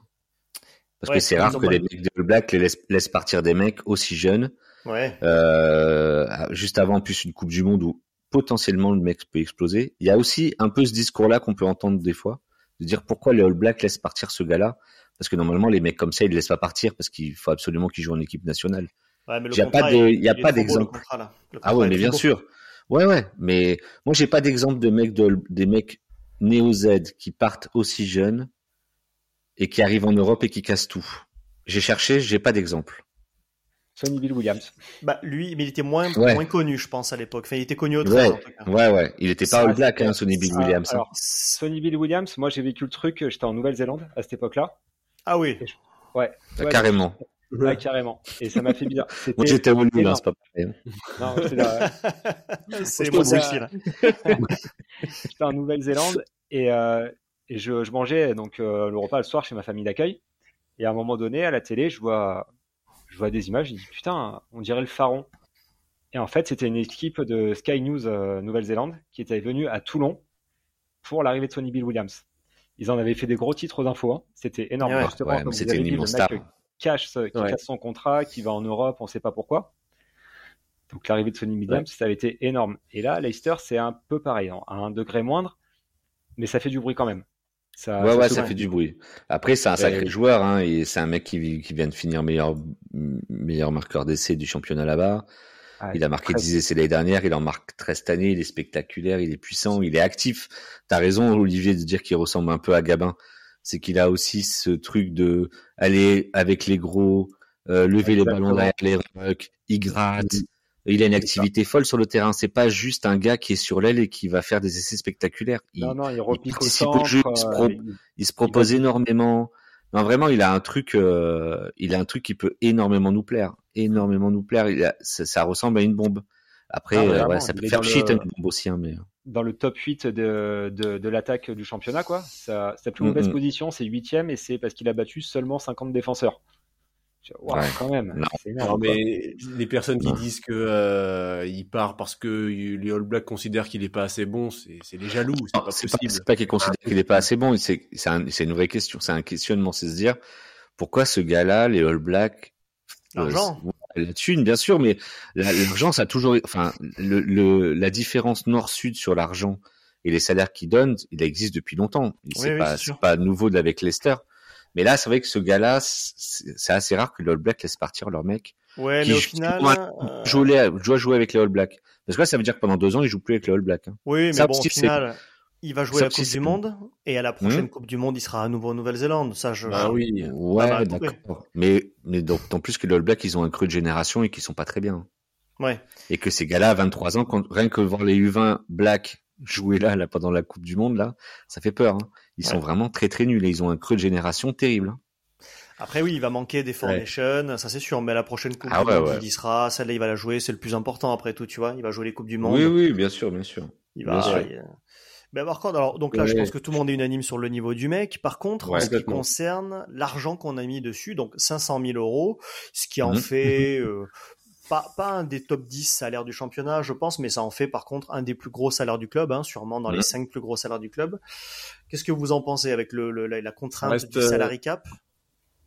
Parce que c'est rare que les mecs de All Black les laissent, partir des mecs aussi jeunes. Ouais. Euh, juste avant, plus une Coupe du Monde où potentiellement le mec peut exploser. Il y a aussi un peu ce discours-là qu'on peut entendre des fois, de dire pourquoi les All Black laissent partir ce gars-là. Parce que normalement, les mecs comme ça, ils ne laissent pas partir parce qu'il faut absolument qu'ils jouent en équipe nationale. il n'y il a pas d'exemple. Ah ouais, mais bien sûr. Ouais, ouais, mais moi j'ai pas d'exemple de mecs de, des mecs néo Z qui partent aussi jeunes et qui arrivent en Europe et qui cassent tout. J'ai cherché, j'ai pas d'exemple. Sonny Bill Williams. Bah lui, mais il était moins moins connu, je pense à l'époque. Enfin, il était connu au ouais, en tout cas. Ouais, ouais, il était pas All Black, hein, Sonny Bill Williams. Hein. Alors, Sonny Bill Williams, moi j'ai vécu le truc, j'étais en Nouvelle-Zélande à cette époque-là. Ah oui. Ouais. carrément. Ouais, carrément. Et ça m'a fait bizarre. Moi, j'étais au Lille, hein, c'est pas pareil. Non, [laughs] c'est là. [laughs] c'est moi aussi, là. J'étais en Nouvelle-Zélande et, euh, et je, je, mangeais donc euh, le repas le soir chez ma famille d'accueil. Et à un moment donné, à la télé, je vois, je vois des images. Je dis putain, on dirait le Pharaon. Et en fait, c'était une équipe de Sky News euh, Nouvelle-Zélande qui était venue à Toulon pour l'arrivée de Sonny Bill Williams. Ils en avaient fait des gros titres d'infos. Hein. C'était énorme. Ouais, c'était une immense star cache, qui casse son contrat, qui va en Europe, on ne sait pas pourquoi. Donc l'arrivée de Sonny Williams, ça avait été énorme. Et là, Leicester, c'est un peu pareil, hein, à un degré moindre, mais ça fait du bruit quand même. Ça, ouais, ça ouais, ça fait du bruit. Après, c'est un sacré joueur, hein, et c'est un mec qui, qui, vient de finir meilleur, meilleur marqueur d'essai du championnat là-bas. Ah, il a marqué 10 essais l'année dernière, il en marque 13 cette année, il est spectaculaire, il est puissant, il est actif. T'as raison, Olivier, de dire qu'il ressemble un peu à Gabin c'est qu'il a aussi ce truc de aller avec les gros, euh, lever les ballons derrière les rucks, il gratte. Il a une activité folle sur le terrain. C'est pas juste un gars qui est sur l'aile et qui va faire des essais spectaculaires. Il, non, non, il, il participe au, jeu, il se, propose énormément. Non, vraiment, il a un truc, euh, il a un truc qui peut énormément nous plaire, énormément nous plaire. Il ça, ressemble à une bombe. Après, ah, euh, ça peut faire shit bombe aussi, hein, mais dans le top 8 de, de, de l'attaque du championnat. Quoi. Sa, sa plus mauvaise position, c'est 8 et c'est parce qu'il a battu seulement 50 défenseurs. Wow, quand même. Non. mais les personnes qui disent que euh, il part parce que les All Blacks considèrent qu'il est pas assez bon, c'est les jaloux. C'est pas possible. C'est pas, qu'ils considèrent qu'il est pas assez bon. C'est un, une vraie question. C'est un questionnement. C'est se dire pourquoi ce gars-là, les All Blacks, l'argent, la thune, bien sûr, mais l'argent, ça a toujours, enfin, le, le la différence nord-sud sur l'argent et les salaires qu'ils donnent, il existe depuis longtemps. C'est pas, pas nouveau avec Leicester. Mais là, c'est vrai que ce gars-là, c'est assez rare que les All Blacks laissent partir leur mec. Ouais, mais au final, euh... jouer, jouer avec les All Blacks. Parce que là, ça veut dire que pendant deux ans, il joue plus avec les All Blacks. Hein. Oui, mais bon, au final, il va jouer à la Coupe du Monde et à la prochaine hmm. Coupe du Monde, il sera à nouveau en Nouvelle-Zélande. Ça, je. Bah oui. Ouais, d'accord. Mais mais d'autant plus que les All Blacks, ils ont un cru de génération et qu'ils sont pas très bien. Ouais. Et que ces gars-là, à 23 ans, quand, rien que voir les U20 Black jouer là, là pendant la Coupe du Monde, là, ça fait peur. Hein. Ils sont vraiment très très nuls et ils ont un creux de génération terrible. Hein. Après oui, il va manquer des formations, ça c'est sûr, mais la prochaine Coupe ah du Monde, il y sera, celle-là il va la jouer, c'est le plus important après tout, tu vois, il va jouer les Coupes du Monde. Oui, oui, bien sûr, bien sûr. Il va, ben par contre, alors donc là, je pense que tout le monde est unanime sur le niveau du mec. Par contre, en ce qui concerne l'argent qu'on a mis dessus, donc 500 000 euros, ce qui en mhm. fait euh, pas, pas un des top 10 salaires du championnat, je pense, mais ça en fait par contre un des plus gros salaires du club, hein, sûrement dans les 5 mhm. plus gros salaires du club. Qu'est-ce que vous en pensez avec le, la, contrainte du salary cap?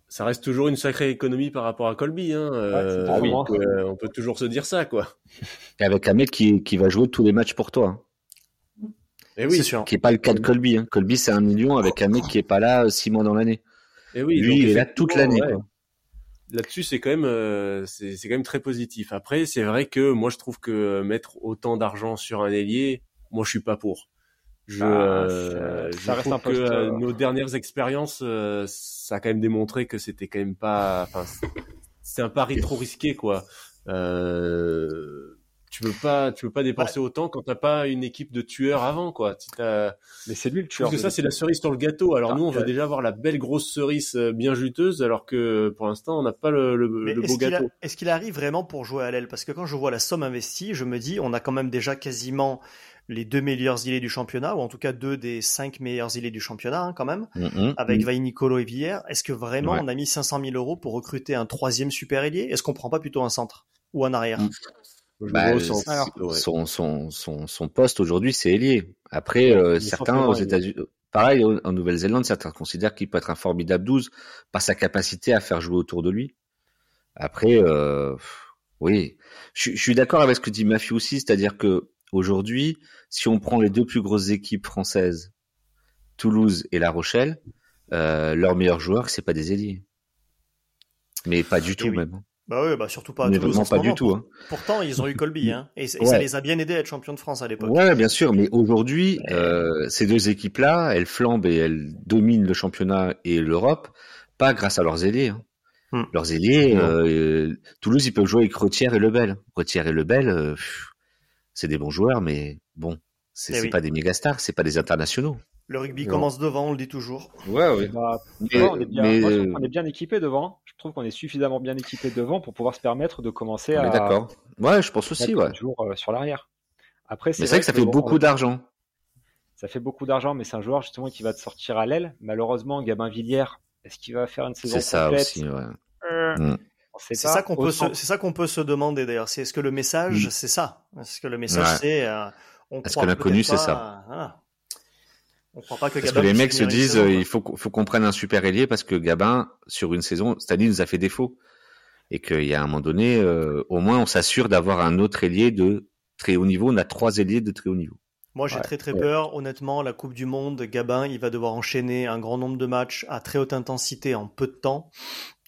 Ça reste toujours une sacrée économie par rapport à Colby. Hein. Euh, on peut toujours se dire ça, quoi. Avec un mec qui, qui va jouer tous les matchs pour toi. Et eh oui, c'est sûr. Qui est pas le cas de Colby. Hein. Colby, c'est un million avec un mec qui est pas là six mois dans l'année. Et eh oui, lui, il est là toute l'année. Là-dessus, c'est quand même, c'est quand même très positif. Après, c'est vrai que moi, je trouve que mettre autant d'argent sur un ailier, moi, je suis pas pour. Je, bah, je trouve que nos dernières expériences, ça a quand même démontré que c'était quand même pas. Enfin, c'est un pari trop risqué, quoi. Euh, tu peux pas, tu peux pas dépenser autant quand t'as pas une équipe de tueurs avant, quoi. Mais c'est lui le tueur. Parce que ça, c'est la cerise sur le gâteau. Alors ah, nous, on va déjà avoir la belle grosse cerise euh, bien juteuse, alors que pour l'instant, on n'a pas le, le, beau gâteau. Est-ce qu'il arrive vraiment pour jouer à l'aile? Parce que quand je vois la somme investie, je me dis, on a quand même déjà quasiment les deux meilleurs îlets du championnat, ou en tout cas deux des cinq meilleurs îlets du championnat, hein, quand même, mm, mm, avec mm. Nicolo et Villiers. Est-ce que vraiment on a mis 500 000 euros pour recruter un troisième super ailier? Est-ce qu'on prend pas plutôt un centre ou un arrière? Bah, son, son, son, son, poste aujourd'hui, c'est ailier. Après, euh, certains aux États-Unis, pareil, en Nouvelle-Zélande, certains considèrent qu'il peut être un formidable 12 par sa capacité à faire jouer autour de lui. Après, euh, oui, je, je suis d'accord avec ce que dit Mathieu aussi, c'est-à-dire que Aujourd'hui, si on prend les deux plus grosses équipes françaises, Toulouse et La Rochelle, euh, leurs meilleurs joueurs, c'est pas des ailiers. Mais pas du tout même. Bah oui, bah surtout pas à Toulouse. Vraiment pas du tout. Hein. Pourtant, ils ont eu Colby, hein, et, ça les a bien aidés à être champions de France à l'époque. Ouais, bien sûr. Mais aujourd'hui, euh, ces deux équipes-là, elles flambent et elles dominent le championnat et l'Europe, pas grâce à leurs ailiers. Hein. Hmm. Leurs ailiers, euh, Toulouse, ils peuvent jouer avec Retière et Lebel. Retière et Lebel, euh, c'est des bons joueurs, mais bon, c'est eh pas des méga stars, c'est pas des internationaux. Le rugby commence devant, on le dit toujours. Ouais, ouais. Bah, on, est bien, euh, on est bien équipé devant. Je trouve qu'on est suffisamment bien équipé devant pour pouvoir se permettre de commencer à. D'accord. Ouais, je pense aussi, ouais. Toujours euh, sur l'arrière. Après, c'est vrai, que ça fait beaucoup d'argent. Ça fait beaucoup d'argent, mais c'est un joueur justement qui va te sortir à l'aile. Malheureusement, Gabin Villière, est-ce qu'il va faire une saison complète C'est ça aussi, ouais. Euh, mm. C'est ça qu'on peut, c'est ça qu'on peut se demander d'ailleurs. C'est est-ce que le message, mm. c'est ça? Est-ce que le message, c'est euh, on Est-ce que l'inconnu, c'est ça? On croit pas que Parce que les mecs se disent, euh, il faut, faut qu'on prenne un super ailier parce que Gabin, sur une saison, cette année, nous a fait défaut. Et qu'il y a un moment donné, euh, au moins, on s'assure d'avoir un autre ailier de très haut niveau. On a trois ailiers de très haut niveau. Moi, j'ai très très peur. Honnêtement, la Coupe du Monde, Gabin, il va devoir enchaîner un grand nombre de matchs à très haute intensité en peu de temps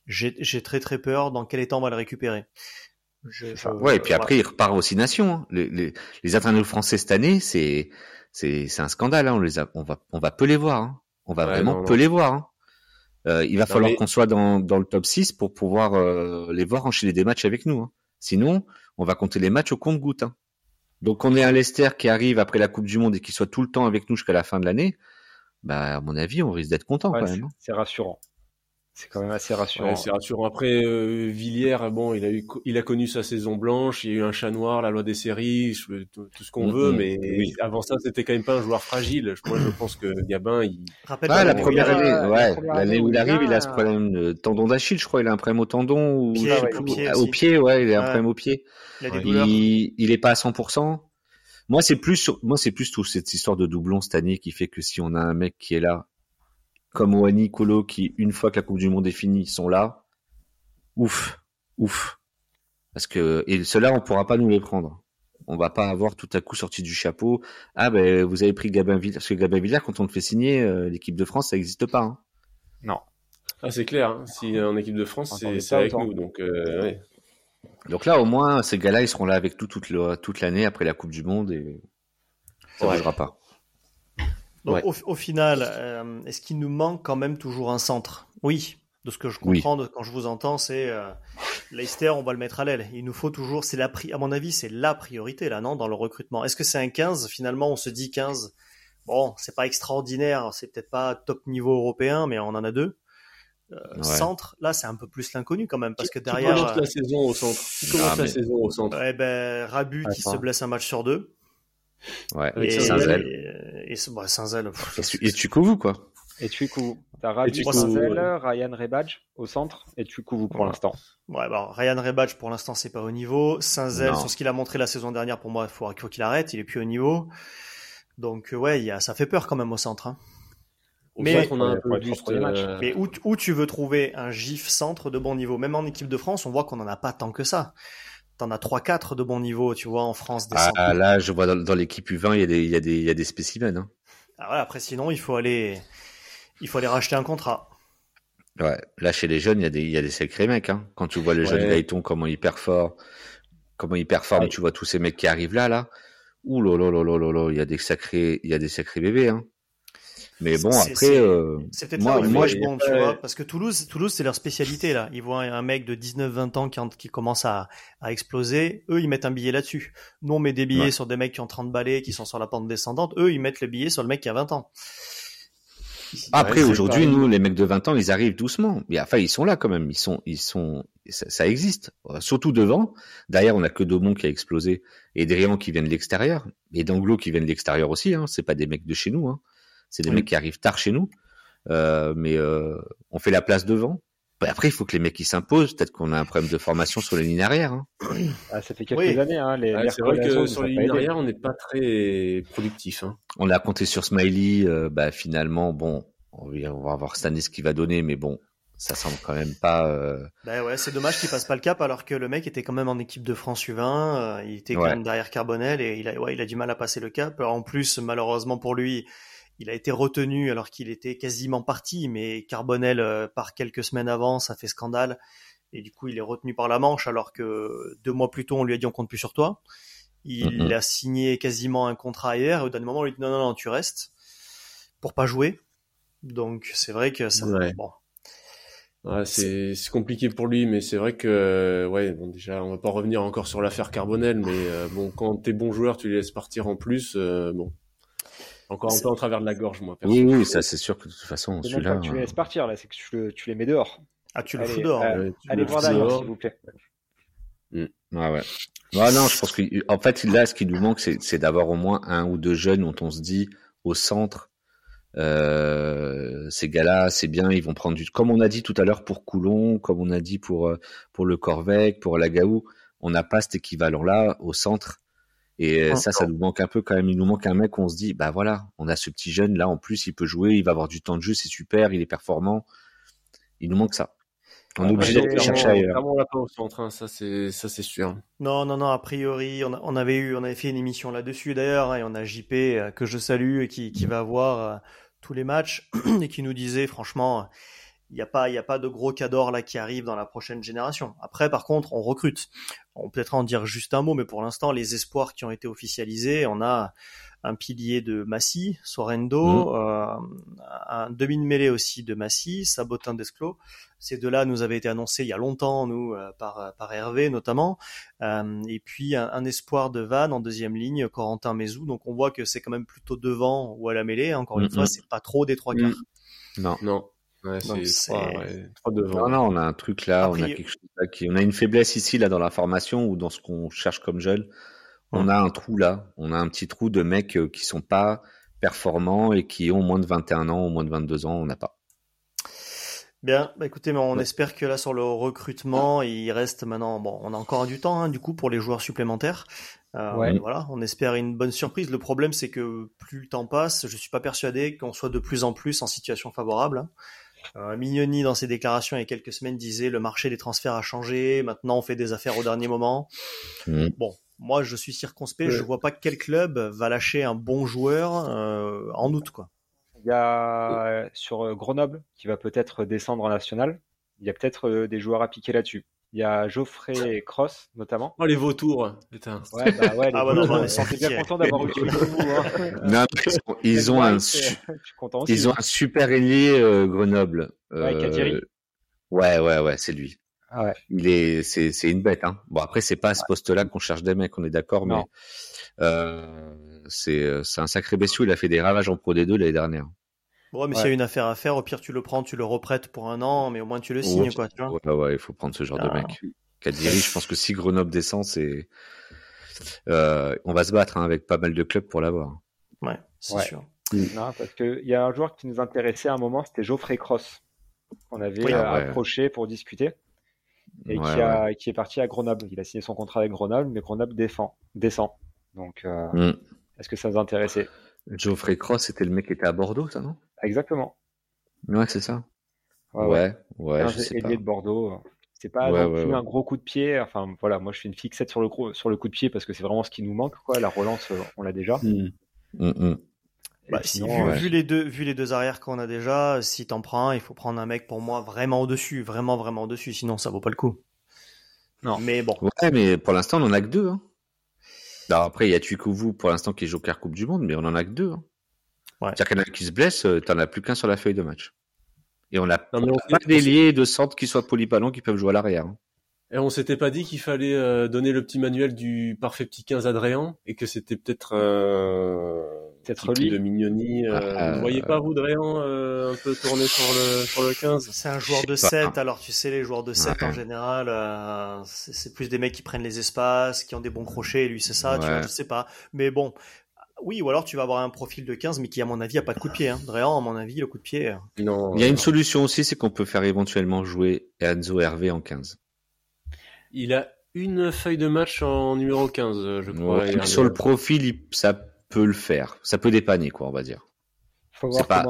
j'ai très très peur dans quel état on va le récupérer. ouais, et puis après, il repart aussi nation. Hein. Les, les, les internautes français cette année, c'est c'est un scandale. Hein. On les a, on va on va peu les voir. Hein. On va vraiment peu les voir. Hein. Euh, il va falloir qu'on soit dans, dans le top 6 pour pouvoir euh, les voir enchaîner des matchs avec nous. Hein. Sinon, on va compter les matchs au compte-goutte. Hein. Donc on est un Leicester qui arrive après la Coupe du Monde et qui soit tout le temps avec nous jusqu'à la fin de l'année. Bah, à mon avis, on risque d'être content quand même. C'est rassurant. C'est quand même assez rassurant. c'est rassurant. Après, euh, Villiers, bon, il a eu, il a connu sa saison blanche. Il y a eu un chat noir, la loi des séries, tout, ce qu'on veut. Mais avant ça, c'était quand même pas un joueur fragile. Moi, je pense que Gabin, il. Rappelle ah, la première année, ouais, l'année où il arrive, il a ce problème de tendon d'Achille, je crois. Il a un problème au tendon ou pied, au, pied, au pied, ouais, il a un problème au pied. Il, a il, il est pas à 100%. Moi, c'est plus, moi, c'est plus tout cette histoire de doublon cette année qui fait que si on a un mec qui est là comme Wani, Kolo, qui, une fois que la Coupe du Monde est finie, sont là. Ouf, ouf. Parce que, et ceux-là, on pourra pas nous les prendre. On va pas avoir tout à coup sorti du chapeau. Ah, ben, vous avez pris Gabin Villard. Parce que Gabin Villard, quand on le fait signer, euh, l'équipe de France, ça n'existe pas. Hein. Non. Ah, c'est clair. Hein. Si en équipe de France, c'est avec nous. Donc, euh, ouais. donc là, au moins, ces gars-là, ils seront là avec nous toute, toute l'année après la Coupe du Monde et ça ne bougera pas. Donc au, final, euh, est-ce qu'il nous manque quand même toujours un centre? Oui, de ce que je comprends quand je vous entends, c'est euh, Leicester, on va le mettre à l'aile. Il nous faut toujours, c'est la à mon avis, c'est la priorité là, non, dans le recrutement. Est-ce que c'est un 15 Finalement, on se dit 15. Bon, c'est pas extraordinaire, c'est peut-être pas top niveau européen, mais on en a deux. Euh, Centre, là, c'est un peu plus l'inconnu quand même, parce que derrière. Qui commence la saison au centre? Qui commence ah, la saison au centre? Eh ben, Rabu qui se blesse un match sur deux. Ouais, et Saint-Zel. Et, et, bah, Saint-Zel. Et tu couves quoi? Et tu couves. T'as Ryan Rebadge au centre et tu couves pour l'instant. Ouais, bon, Ryan Rebadge pour l'instant c'est pas au niveau. Saint-Zel, sur ce qu'il a montré la saison dernière, pour moi, il faut, faut qu'il arrête, il est plus au niveau. Donc ouais, y a, ça fait peur quand même au centre. Hein. mais, on a un peu juste, euh... mais où, où, tu veux trouver un gif centre de bon niveau? Même en équipe de France, on voit qu'on en a pas tant que ça. T'en as 3-4 de bon niveau, tu vois, en France. ah, là, je vois dans, l'équipe U20, il y a des, il y a des, il y a des spécimens. Hein. Ah, après, sinon, il faut aller, il faut aller racheter un contrat. Ouais, là, chez les jeunes, il y a des, il y a des sacrés mecs, hein. Quand tu vois le jeune Gaëton, comment il performe, comment il performe, tu vois tous ces mecs qui arrivent là, là. Ouh là là là là là il y a des sacrés, il y a des sacrés bébés, hein. Mais bon, après, euh, c'est peut-être moi, moi je bon, tu vois, parce que Toulouse, Toulouse, c'est leur spécialité là. Ils voient un mec de 19-20 ans qui, qui commence à, à, exploser. Eux, ils mettent un billet là-dessus. Nous, on met des billets sur des mecs qui ont 30 balais, qui sont sur la pente descendante. Eux, ils mettent le billet sur le mec qui a 20 ans. Après, aujourd'hui, nous, les mecs de 20 ans, ils arrivent doucement. Mais enfin, ils sont là quand même. Ils sont, ils sont, ça, existe. Surtout devant. Derrière, on a que Daumont qui a explosé et Drian qui viennent de l'extérieur. Et d'Anglo qui viennent de l'extérieur aussi. Hein. C'est pas des mecs de chez nous. Hein. C'est des mecs qui arrivent tard chez nous. Euh, mais euh, on fait la place devant. Après, il faut que les mecs qui s'imposent. Peut-être qu'on a un problème de formation sur les lignes arrière. Hein. [coughs] Ah, ça fait quelques années. Hein, les, c'est vrai que sur les lignes arrière, on n'est pas très productif. Hein. On a compté sur Smiley. Euh, bah, finalement, bon, on va voir cette année ce qu'il va donner, mais bon, ça semble quand même pas. Euh... Bah ouais, c'est dommage qu'il passe pas le cap alors que le mec était quand même en équipe de France U20, euh, il était quand même derrière Carbonel et il a, ouais, il a du mal à passer le cap. En plus, malheureusement pour lui, il a été retenu alors qu'il était quasiment parti, mais Carbonel euh, part quelques semaines avant, ça fait scandale. Et du coup, il est retenu par la manche alors que deux mois plus tôt, on lui a dit on compte plus sur toi. Il a signé quasiment un contrat ailleurs et au dernier moment, on lui dit non, non, non, tu restes pour pas jouer. Donc c'est vrai que ça. Bon. Ouais, c'est compliqué pour lui, mais c'est vrai que ouais, bon déjà, on va pas revenir encore sur l'affaire Carbonel, mais euh, bon, quand t'es bon joueur, tu les laisses partir en plus, euh, bon, encore un peu en travers de la gorge, moi. Oui, oui, ça c'est sûr que de toute façon, celui-là. Tu les laisses partir là, c'est que tu, tu, les mets dehors. Ah, tu le fous dehors. Euh, allez voir d'ailleurs, s'il vous plaît. Mm. Ouais, ouais. non, je pense que en fait, là, ce qui nous manque, c'est d'avoir au moins un ou deux jeunes dont on se dit au centre, euh, ces gars-là, c'est bien, ils vont prendre du. Comme on a dit tout à l'heure pour Coulon, comme on a dit pour euh, pour le Corvec, pour la Gaou, on n'a pas cet équivalent-là au centre. Et euh, ça, ça nous manque un peu quand même. Il nous manque un mec où on se dit, bah voilà, on a ce petit jeune là, en plus, il peut jouer, il va avoir du temps de jeu, c'est super, il est performant. Il nous manque ça. On est ah, obligé de chercher ailleurs. On l'a pas au centre, hein, ça c'est ça c'est sûr. Non non non, a priori, on, on, avait eu, on avait fait une émission là-dessus d'ailleurs, hein, et on a JP que je salue et qui, qui va voir tous les matchs [clears throat] et qui nous disait franchement il n'y a pas il y a pas de gros cadors là qui arrivent dans la prochaine génération. Après par contre, on recrute. On peut être en dire juste un mot mais pour l'instant les espoirs qui ont été officialisés, on a un pilier de Massy, Sorendo, mmh. euh, un demi de mêlée aussi de Massy, Sabotin d'Esclos. Ces deux-là nous avaient été annoncés il y a longtemps, nous, euh, par, par Hervé notamment. Euh, et puis un, espoir de Vannes en deuxième ligne, Corentin Mézou. Donc on voit que c'est quand même plutôt devant ou à la mêlée. Encore une mmh, fois, c'est pas trop des trois quarts. Non, non. Ouais, c'est trois, devant. Non, non, on a un truc là, on a quelque chose là qui, on a une faiblesse ici là dans la formation ou dans ce qu'on cherche comme jeune on a un trou là, on a un petit trou de mecs euh, qui sont pas performants et qui ont moins de 21 ans ou moins de 22 ans, on n'a pas. Bien, bah écoutez, mais on espère que là sur le recrutement, il reste maintenant, bon, on a encore du temps hein, du coup pour les joueurs supplémentaires. Euh, voilà, on espère une bonne surprise. Le problème, c'est que plus le temps passe, je suis pas persuadé qu'on soit de plus en plus en situation favorable. Euh, Mignoni, dans ses déclarations il y a quelques semaines, disait le marché des transferts a changé. Maintenant, on fait des affaires au dernier moment. Mm. Bon, moi, je suis circonspect. Je vois pas quel club va lâcher un bon joueur euh, en août, quoi. Il y a sur euh, Grenoble qui va peut-être descendre en national. Il y a peut-être euh, des joueurs à piquer là-dessus. Il y a Geoffrey Cross notamment. Oh les vautours, putain. Ouais, bah ouais, les ah, vautours, non, on bien content d'avoir eu [laughs] hein. Non, ils ont un, ils ont un super ailier Grenoble. Ouais, ouais, ouais, ouais, c'est lui. Ah ouais. Il est, c'est, c'est une bête. Hein. Bon après c'est pas à ce poste-là qu'on cherche des mecs, on est d'accord, mais euh, c'est, c'est un sacré bestiau. Il a fait des ravages en Pro D2 l'année dernière. Bon, mais s'il y a une affaire à faire, au pire tu le prends, tu le reprêtes pour un an, mais au moins tu le signes, quoi. Tu vois ouais, ouais, il faut prendre ce genre de ah. mec. Kadiri, je pense que si Grenoble descend, c'est, euh, on va se battre hein, avec pas mal de clubs pour l'avoir. Ouais, c'est sûr. Non, parce qu'il y a un joueur qui nous intéressait à un moment, c'était Geoffrey Cross. On avait euh, approché pour discuter et qui, a, qui est parti à Grenoble. Il a signé son contrat avec Grenoble, mais Grenoble défend, descend. Donc, euh, mm. est-ce que ça vous intéressait? Geoffrey Cross, c'était le mec qui était à Bordeaux, ça, non? Exactement. Ouais, c'est ça. Ouais, ouais. ouais, je sais pas. de Bordeaux. C'est pas un gros coup de pied. Enfin, voilà, moi je fais une fixette sur le, sur le coup de pied parce que c'est vraiment ce qui nous manque. Quoi. La relance, euh, on l'a déjà. Mmh. Mmh, mmh. Bah, vu, les deux, vu les deux arrières qu'on a déjà, si t'en prends un, il faut prendre un mec pour moi vraiment au-dessus, vraiment, vraiment au-dessus, sinon ça vaut pas le coup. Non. Mais bon. Ouais, mais pour l'instant, on en a que deux. Hein. Alors après, il y a Tuikovu pour l'instant qui est Joker Coupe du Monde, mais on en a que deux. Hein. Ouais. C'est-à-dire qu'il y en a qui se blessent, euh, t'en as plus qu'un sur la feuille de match. Et on n'a pas d'ailier de centre qui soient polyvalents qui peuvent jouer à l'arrière. Hein. Et on s'était pas dit qu'il fallait euh, donner le petit manuel du parfait petit 15 Adrien et que c'était peut-être euh, peut-être lui de Mignoni. Euh, ah, vous voyez pas vous Dréan un peu tourner sur le sur le 15 C'est un joueur de 7 alors tu sais les joueurs de 7 en général c'est plus des mecs qui prennent les espaces, qui ont des bons crochets, lui c'est ça, tu vois, je sais pas. Mais bon, oui, ou alors tu vas avoir un profil de 15, mais qui, à mon avis, a pas de coup de pied. Hein. à mon avis, le coup de pied. Euh, non. Il y a une solution aussi, c'est qu'on peut faire éventuellement jouer Enzo Hervé en 15. Il a une feuille de match en numéro 15, je crois. sur le profil, ça peut le faire. Ça peut dépanner, quoi, on va dire. C'est pas,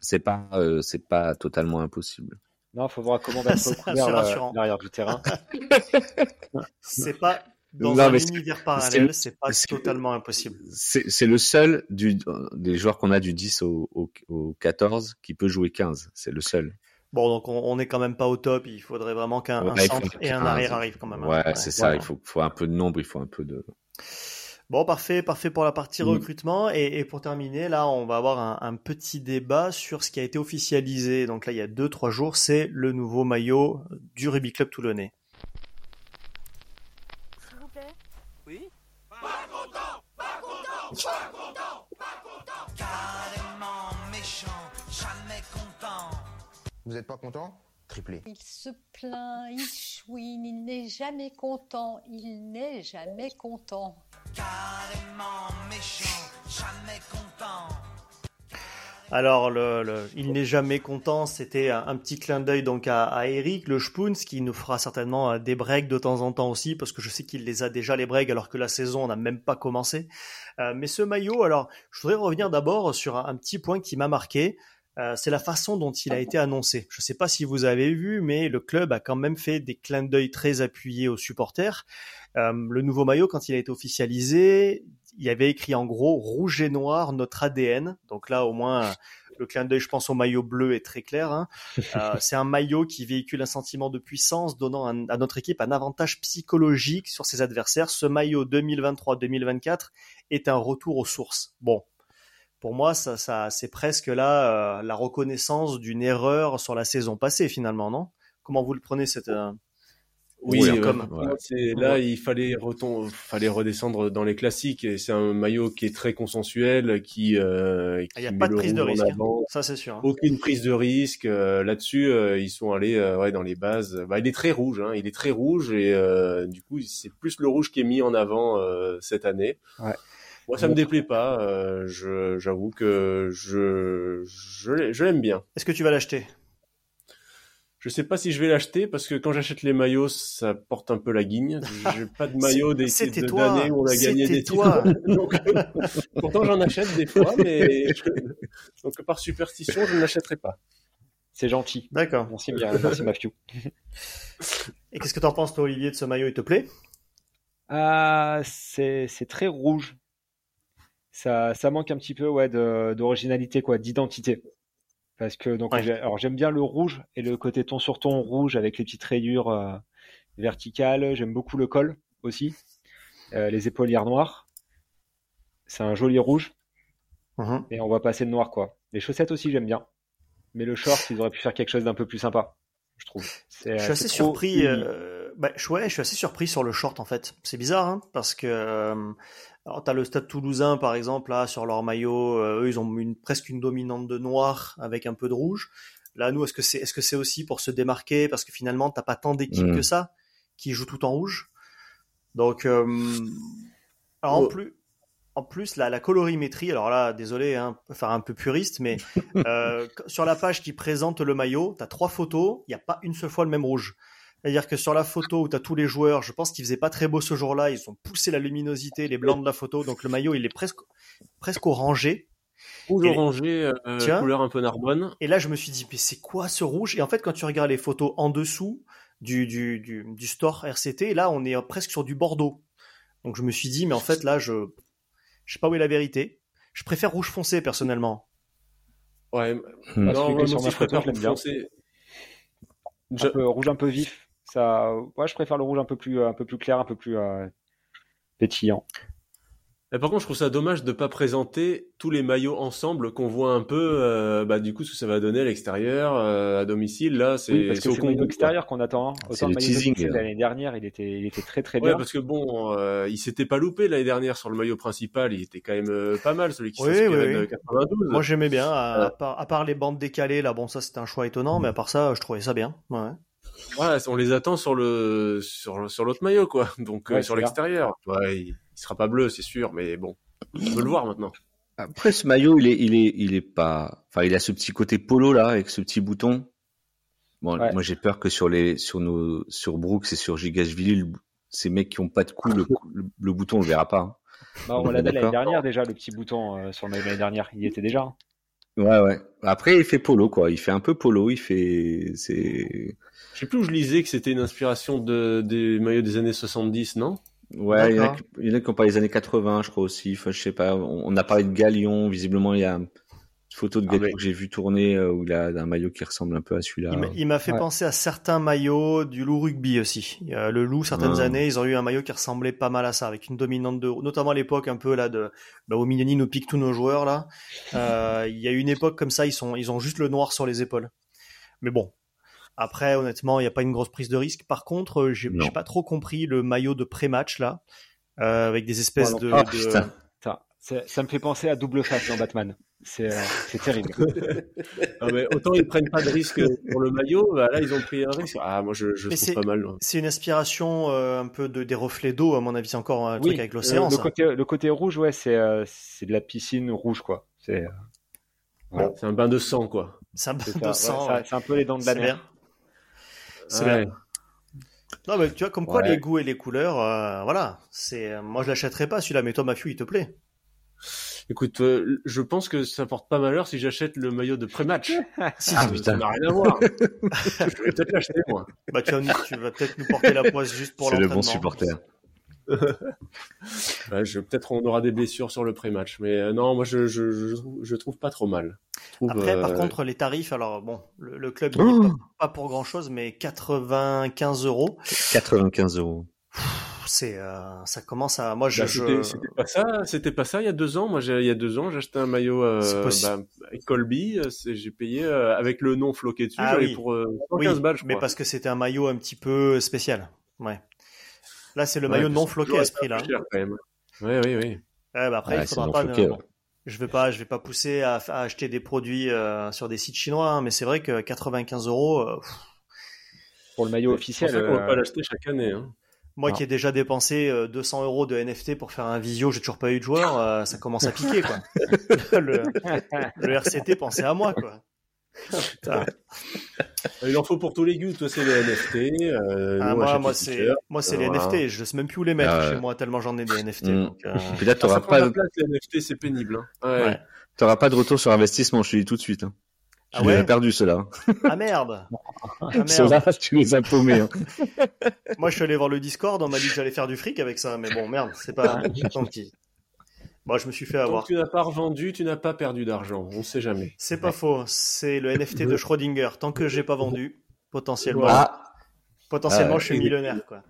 c'est pas, euh, c'est pas, totalement impossible. Non, faut voir comment va être [laughs] couvert l'arrière du terrain. [laughs] c'est pas dans un univers parallèle, c'est pas totalement impossible. C'est le seul du, des joueurs qu'on a du 10 au, au, 14 qui peut jouer 15. C'est le seul. Bon, donc on, est quand même pas au top. Il faudrait vraiment qu'un centre et un arrière arrivent quand même. Hein. Ouais, c'est ça. Il faut, faut, un peu de nombre, il faut un peu de. Bon, parfait, parfait pour la partie mm. recrutement. Et, et, pour terminer, là, on va avoir un, un, petit débat sur ce qui a été officialisé. Donc là, il y a deux, trois jours, c'est le nouveau maillot du Rugby Club Toulonnais. Pas content, pas content. Carrément méchant, jamais content. Vous n'êtes pas content? Triplé. Il se plaint, il chouine, il n'est jamais content, il n'est jamais content. Carrément méchant, jamais content. Alors, le, il n'est jamais content. C'était un, petit clin d'œil donc à, Eric le Spoons qui nous fera certainement euh, des breaks de temps en temps aussi parce que je sais qu'il les a déjà les breaks alors que la saison n'a même pas commencé. Euh, mais ce maillot, alors, je voudrais revenir d'abord sur un, petit point qui m'a marqué. Euh, c'est la façon dont il a été annoncé. Je ne sais pas si vous avez vu, mais le club a quand même fait des clins d'œil très appuyés aux supporters. le nouveau maillot, quand il a été officialisé, il y avait écrit en gros rouge et noir notre ADN. Donc là, au moins, le clin d'œil, je pense, au maillot bleu est très clair. Hein. [laughs] Euh, c'est un maillot qui véhicule un sentiment de puissance, donnant à notre équipe un avantage psychologique sur ses adversaires. Ce maillot 2023-2024 est un retour aux sources. Bon, pour moi, ça, ça c'est presque là euh, la reconnaissance d'une erreur sur la saison passée, finalement, non? Comment vous le prenez cette euh, oui, comme là il fallait fallait redescendre dans les classiques et c'est un maillot qui est très consensuel, qui euh, il n'y a pas de prise de risque, hein. ça c'est sûr. Hein. Aucune prise de risque euh, là-dessus, euh, ils sont allés euh, ouais dans les bases. Bah, il est très rouge, hein, il est très rouge et du coup c'est plus le rouge qui est mis en avant cette année. Ouais. Moi, ça me déplaît pas. J'avoue que je je l'aime bien. Est-ce que tu vas l'acheter? Je sais pas si je vais l'acheter parce que quand j'achète les maillots, ça porte un peu la guigne. J'ai [laughs] pas de maillot des d'années où on a gagné des toi. [laughs] Donc, pourtant, j'en achète des fois, mais [laughs] donc par superstition, je ne l'achèterai pas. C'est gentil. D'accord. Merci bien, merci Mathieu. Et qu'est-ce que tu en penses, toi, Olivier, de ce maillot? Il te plaît? Ah, c'est très rouge. Ça, ça manque un petit peu ouais, d'originalité, quoi, d'identité. Parce que donc, alors j'aime bien le rouge et le côté ton sur ton rouge avec les petites rayures euh, verticales. J'aime beaucoup le col aussi, euh, les épaulières noires. C'est un joli rouge. Uh-huh. Et on va passer le noir quoi. Les chaussettes aussi j'aime bien, mais le short ils auraient pu faire quelque chose d'un peu plus sympa, je trouve. Je suis assez surpris. Euh, bah, ouais, je suis assez surpris sur le short en fait. C'est bizarre hein, parce que euh, alors, tu as le Stade Toulousain, par exemple, là, sur leur maillot, euh, eux, ils ont une, presque une dominante de noir avec un peu de rouge. Là, nous, est-ce que c'est, est-ce que c'est aussi pour se démarquer? Parce que finalement, t'as pas tant d'équipes mm. que ça qui jouent tout en rouge. Donc, euh, alors, en oh. plus, en plus, la, la colorimétrie, alors là, désolé, hein, faire un peu puriste, mais [laughs] euh, sur la page qui présente le maillot, tu as trois photos, il n'y a pas une seule fois le même rouge. C'est-à-dire que sur la photo où tu as tous les joueurs, je pense qu'il faisait pas très beau ce jour-là, ils ont poussé la luminosité, les blancs de la photo, donc le maillot il est presque presque orangé. Rouge orangé, euh, couleur un peu narbonne. Et là je me suis dit mais c'est quoi ce rouge? Et en fait quand tu regardes les photos en dessous, du, du, du, du store RCT. Là, on est presque sur du Bordeaux. Donc je me suis dit, mais en fait là, je je sais pas où est la vérité. Je préfère rouge foncé personnellement. Ouais. Hmm. Non, moi, je préfère rouge foncé. Un peu, rouge un peu vif. Ça, ouais, je préfère le rouge un peu plus, un peu plus clair, un peu plus euh, pétillant par contre, je trouve ça dommage de pas présenter tous les maillots ensemble qu'on voit un peu, euh, bah, du coup, ce que ça va donner à l'extérieur, euh, à domicile. Là, c'est oui, parce que c'est le maillot extérieur qu'on attend. Hein. C'est le teasing. L'année dernière, il était, il était très très ouais, bien. parce que bon, euh, il s'était pas loupé l'année dernière sur le maillot principal. Il était quand même euh, pas mal, celui qui oui, s'inspirait oui, de 92. Moi, j'aimais bien. À, part, à, part, les bandes décalées, là, bon, ça c'était un choix étonnant, mais à part ça, je trouvais ça bien. Ouais. On les attend sur le sur sur l'autre maillot, quoi. Donc euh, sur l'extérieur. Ouais, il, il sera pas bleu, c'est sûr, mais bon. On peut le voir maintenant. Après, ce maillot, il est, il est, il est pas. Enfin, il a ce petit côté polo là, avec ce petit bouton. Bon, ouais. moi j'ai peur que sur les, sur nos, sur Brooks et sur Gigashvili, ces mecs qui ont pas de cou, le, le, le bouton on le verra pas. Hein. Bah, on l'avait l'année dernière déjà, le petit bouton euh, sur le maillot l'année dernière, il y était déjà. Ouais, ouais. Après, il fait polo, quoi. Il fait un peu polo. Il fait, c'est. Je sais plus où je lisais que c'était une inspiration de, des maillots des années 70, non? Ouais, il y, en a, il y en a qui ont parlé des années 80, je crois aussi. Enfin, je sais pas. On, on a parlé de Galion. Visiblement, il y a photo de ah, que j'ai vu tourner euh, où il a un maillot qui ressemble un peu à celui-là. Il m'a fait ouais. penser à certains maillots du loup rugby aussi. Le loup, certaines ah. années, ils ont eu un maillot qui ressemblait pas mal à ça, avec une dominante de, notamment à l'époque un peu là de, bah, au Mignoni nous pique tous nos joueurs là. Euh, [laughs] il y a eu une époque comme ça, ils sont, ils ont juste le noir sur les épaules. Mais bon, après, honnêtement, il n'y a pas une grosse prise de risque. Par contre, j'ai pas trop compris le maillot de pré-match là, euh, avec des espèces oh, de. Oh, de... Ça, ça, me fait penser à double face dans Batman. C'est euh, terrible. [laughs] ah mais autant ils prennent pas de risque pour le maillot, bah là ils ont pris un risque. Ah moi je, je trouve pas mal. C'est une inspiration euh, un peu de des reflets d'eau à mon avis. C'est encore un oui, truc avec l'océan. Euh, le, côté, le côté rouge, ouais, c'est c'est de la piscine rouge quoi. C'est voilà. c'est un bain de sang quoi. C'est un bain de sang. Ouais, c'est un peu les dents de la mer. C'est ouais. Non, mais tu vois, comme quoi ouais. les goûts et les couleurs, euh, voilà. C'est, moi, je l'achèterais pas celui-là, mais toi, Mathieu, il te plaît. Écoute, euh, je pense que ça porte pas malheur si j'achète le maillot de pré-match. si, [laughs] ah, ça n'a rien à voir. [laughs] je vais peut-être l'acheter, moi. Bah, tu vas, tu vas peut-être nous porter la poisse juste pour l'entraînement. C'est le bon supporter. ouais, [laughs] je, peut-être on aura des blessures sur le pré-match, mais euh, non, moi je, je, je, je, trouve pas trop mal. Trouve, Après, euh... par contre, les tarifs, alors bon, le, le club oh pas, pas, pour grand chose, mais 95 euros. 95 euros. C'est, euh, ça commence à, moi, je, bah, c'était, c'était pas ça, c'était pas ça il y a deux ans. Moi, j'ai, il y a deux ans, j'ai acheté un maillot euh, bah, Colby. J'ai payé euh, avec le nom floqué dessus, ah, oui. pour 115 oui, balles, je Mais crois. parce que c'était un maillot un petit peu spécial. Ouais. Là, c'est le maillot non floqué à ce prix-là. Oui, oui, oui. Ouais, bah après, ouais, il faudra pas. Floqué, ne... bon, je vais pas, je vais pas pousser à, à acheter des produits euh, sur des sites chinois, hein, mais c'est vrai que 95 euros. Euh, pour le maillot officiel. Qu'on va pas l'acheter chaque année. Hein. Moi non. qui ai déjà dépensé 200 euros de NFT pour faire un visio, j'ai toujours pas eu de joueur, euh, ça commence à piquer quoi. [laughs] le, le, RCT pensait à moi quoi. Putain. Il en faut pour tous les goûts. Toi, c'est les NFT. Euh, ah, moi, moi, c'est, moi, c'est les voilà. NFT. Je sais même plus où les mettre ah, chez moi tellement j'en ai des NFT. Mmh. Donc, euh... Puis là, t'auras pas de place. Les NFT, c'est pénible. Hein. Ouais. ouais. T'auras pas de retour sur investissement. Je te dis tout de suite. Hein. Ah tu ouais les as perdu ceux-là. Ah merde. Ah, merde. Ceux-là, tu les as paumés. Hein. [laughs] moi, je suis allé voir le Discord. On m'a dit que j'allais faire du fric avec ça, mais bon, merde, c'est pas tant pis. Moi, je me suis fait avoir. Tant que tu n'as pas revendu, tu n'as pas perdu d'argent. On sait jamais. C'est pas faux. C'est le NFT de Schrödinger. Tant que j'ai pas vendu, potentiellement. Ah. Potentiellement, ah, je suis millionnaire, quoi.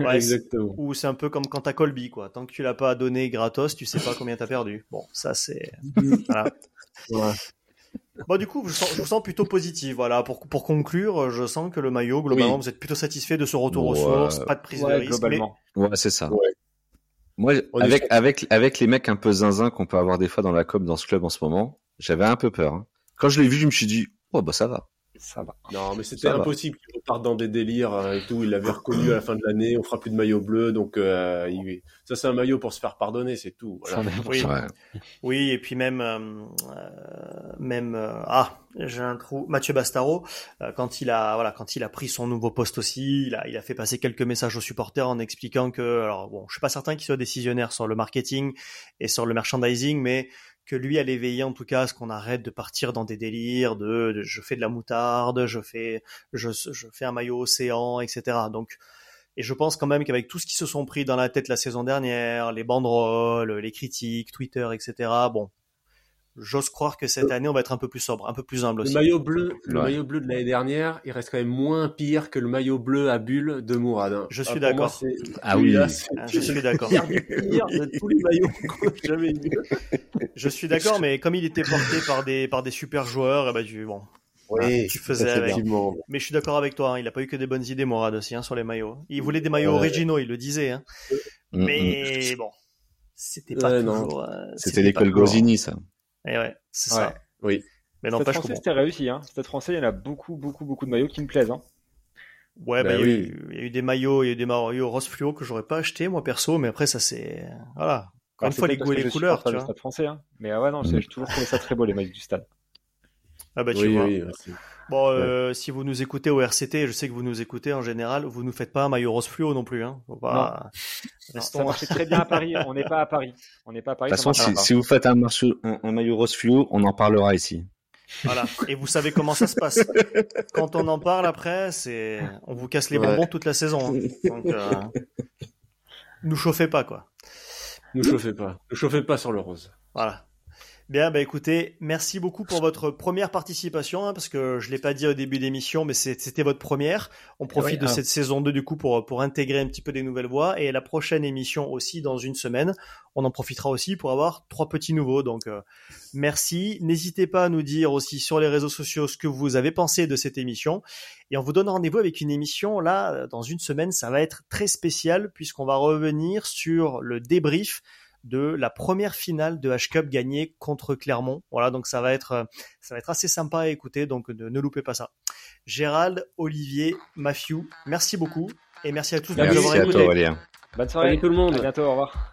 Ouais, Exactement. Ou c'est un peu comme quand t'as Colby, quoi. Tant que tu l'as pas donné gratos, tu sais pas combien t'as perdu. Bon, ça, c'est, [laughs] voilà. Ouais. Bon, du coup, je, sens, je vous sens plutôt positif. Voilà, pour, pour conclure, je sens que le maillot, globalement, oui. vous êtes plutôt satisfait de ce retour ouais. aux sources, pas de prise ouais, de risque. Globalement. Mais... Ouais, c'est ça. Moi, avec, avec, avec les mecs un peu zinzin qu'on peut avoir des fois dans la com dans ce club en ce moment, j'avais un peu peur. Hein. Quand je l'ai vu, je me suis dit, oh, bah, ça va. Ça va. Non, mais c'était impossible qu'il reparte dans des délires euh, et tout. Il l'avait reconnu à la fin de l'année. On fera plus de maillot bleu. Donc, euh, il... ça, c'est un maillot pour se faire pardonner, c'est tout. Voilà. Oui. Ouais. oui, et puis même, euh, même, euh, ah, j'ai un trou. Mathieu Bastaro, euh, quand il a, voilà, quand il a pris son nouveau poste aussi, il a, il a fait passer quelques messages aux supporters en expliquant que, alors bon, je suis pas certain qu'il soit décisionnaire sur le marketing et sur le merchandising, mais que lui allait veiller en tout cas à ce qu'on arrête de partir dans des délires de, je fais de la moutarde, je fais je, je fais un maillot océan, etc. Donc et je pense quand même qu'avec tout ce qui se sont pris dans la tête la saison dernière, les banderoles, les critiques, Twitter, etc. Bon, j'ose croire que cette année on va être un peu plus sobre, un peu plus humble aussi. Le maillot bleu, le maillot bleu de l'année dernière, il reste quand même moins pire que le maillot bleu à bulles de Mourad. Je suis ah, d'accord. Ah oui, ah, je suis d'accord. Pire de tous les maillots qu'on a jamais eu. Je suis d'accord, mais comme il était porté par des par des super joueurs, et eh ben tu bon. Oui, tu faisais avec. Mais je suis d'accord avec toi, hein, il a pas eu que des bonnes idées, Mourad aussi, hein, sur les maillots. Il voulait des maillots originaux, il le disait. Hein. Mm, mais bon, c'était pas toujours. Euh, c'était l'école Gosini, ça. Et ouais, c'est ça. Oui. Mais non, pas français, c'était réussi. Hein. Stade français, il y en a beaucoup, beaucoup, beaucoup de maillots qui me plaisent. Hein. Ouais, bah, bah oui. il, y a eu, des maillots, il y a eu des maillots rose fluo que j'aurais pas acheté moi perso, mais après ça c'est voilà. Encore une fois les goûts et les couleurs, tu vois. Stade français, hein. Mais ouais non, j'ai toujours trouvé ça très beau les maillots du stade. Ah bah tu vois. bon, euh, si vous nous écoutez au RCT, je sais que vous nous écoutez en général, vous nous faites pas un maillot rose fluo non plus, hein. pas... [laughs] ça marche très bien à Paris. On n'est pas à Paris. On n'est pas à Paris. De toute façon, si, vous faites un, un, maillot rose fluo, on en parlera ici. Voilà. Et vous savez comment ça se passe. Quand on en parle après, c'est, on vous casse les bonbons toute la saison. Hein. Donc, euh... nous chauffez pas, quoi. Nous chauffez pas. Nous chauffez pas sur le rose. Voilà. Bien, bah écoutez, merci beaucoup pour votre première participation, hein, parce que je l'ai pas dit au début d'émission, mais c'était votre première. On profite de ah. cette saison 2 du coup pour, pour intégrer un petit peu des nouvelles voix, et la prochaine émission aussi dans une semaine, on en profitera aussi pour avoir trois petits nouveaux. Donc euh, merci, n'hésitez pas à nous dire aussi sur les réseaux sociaux ce que vous avez pensé de cette émission, et on vous donne rendez-vous avec une émission là dans une semaine, ça va être très spécial puisqu'on va revenir sur le débrief de la première finale de H-Cup gagnée contre Clermont. Voilà, donc ça va être, euh, ça va être assez sympa à écouter, donc ne, loupez pas ça. Gérald, Olivier, Matthew, merci beaucoup et merci à tous de nous avoir écoutés. Bonne soirée tout le monde. À bientôt, au revoir.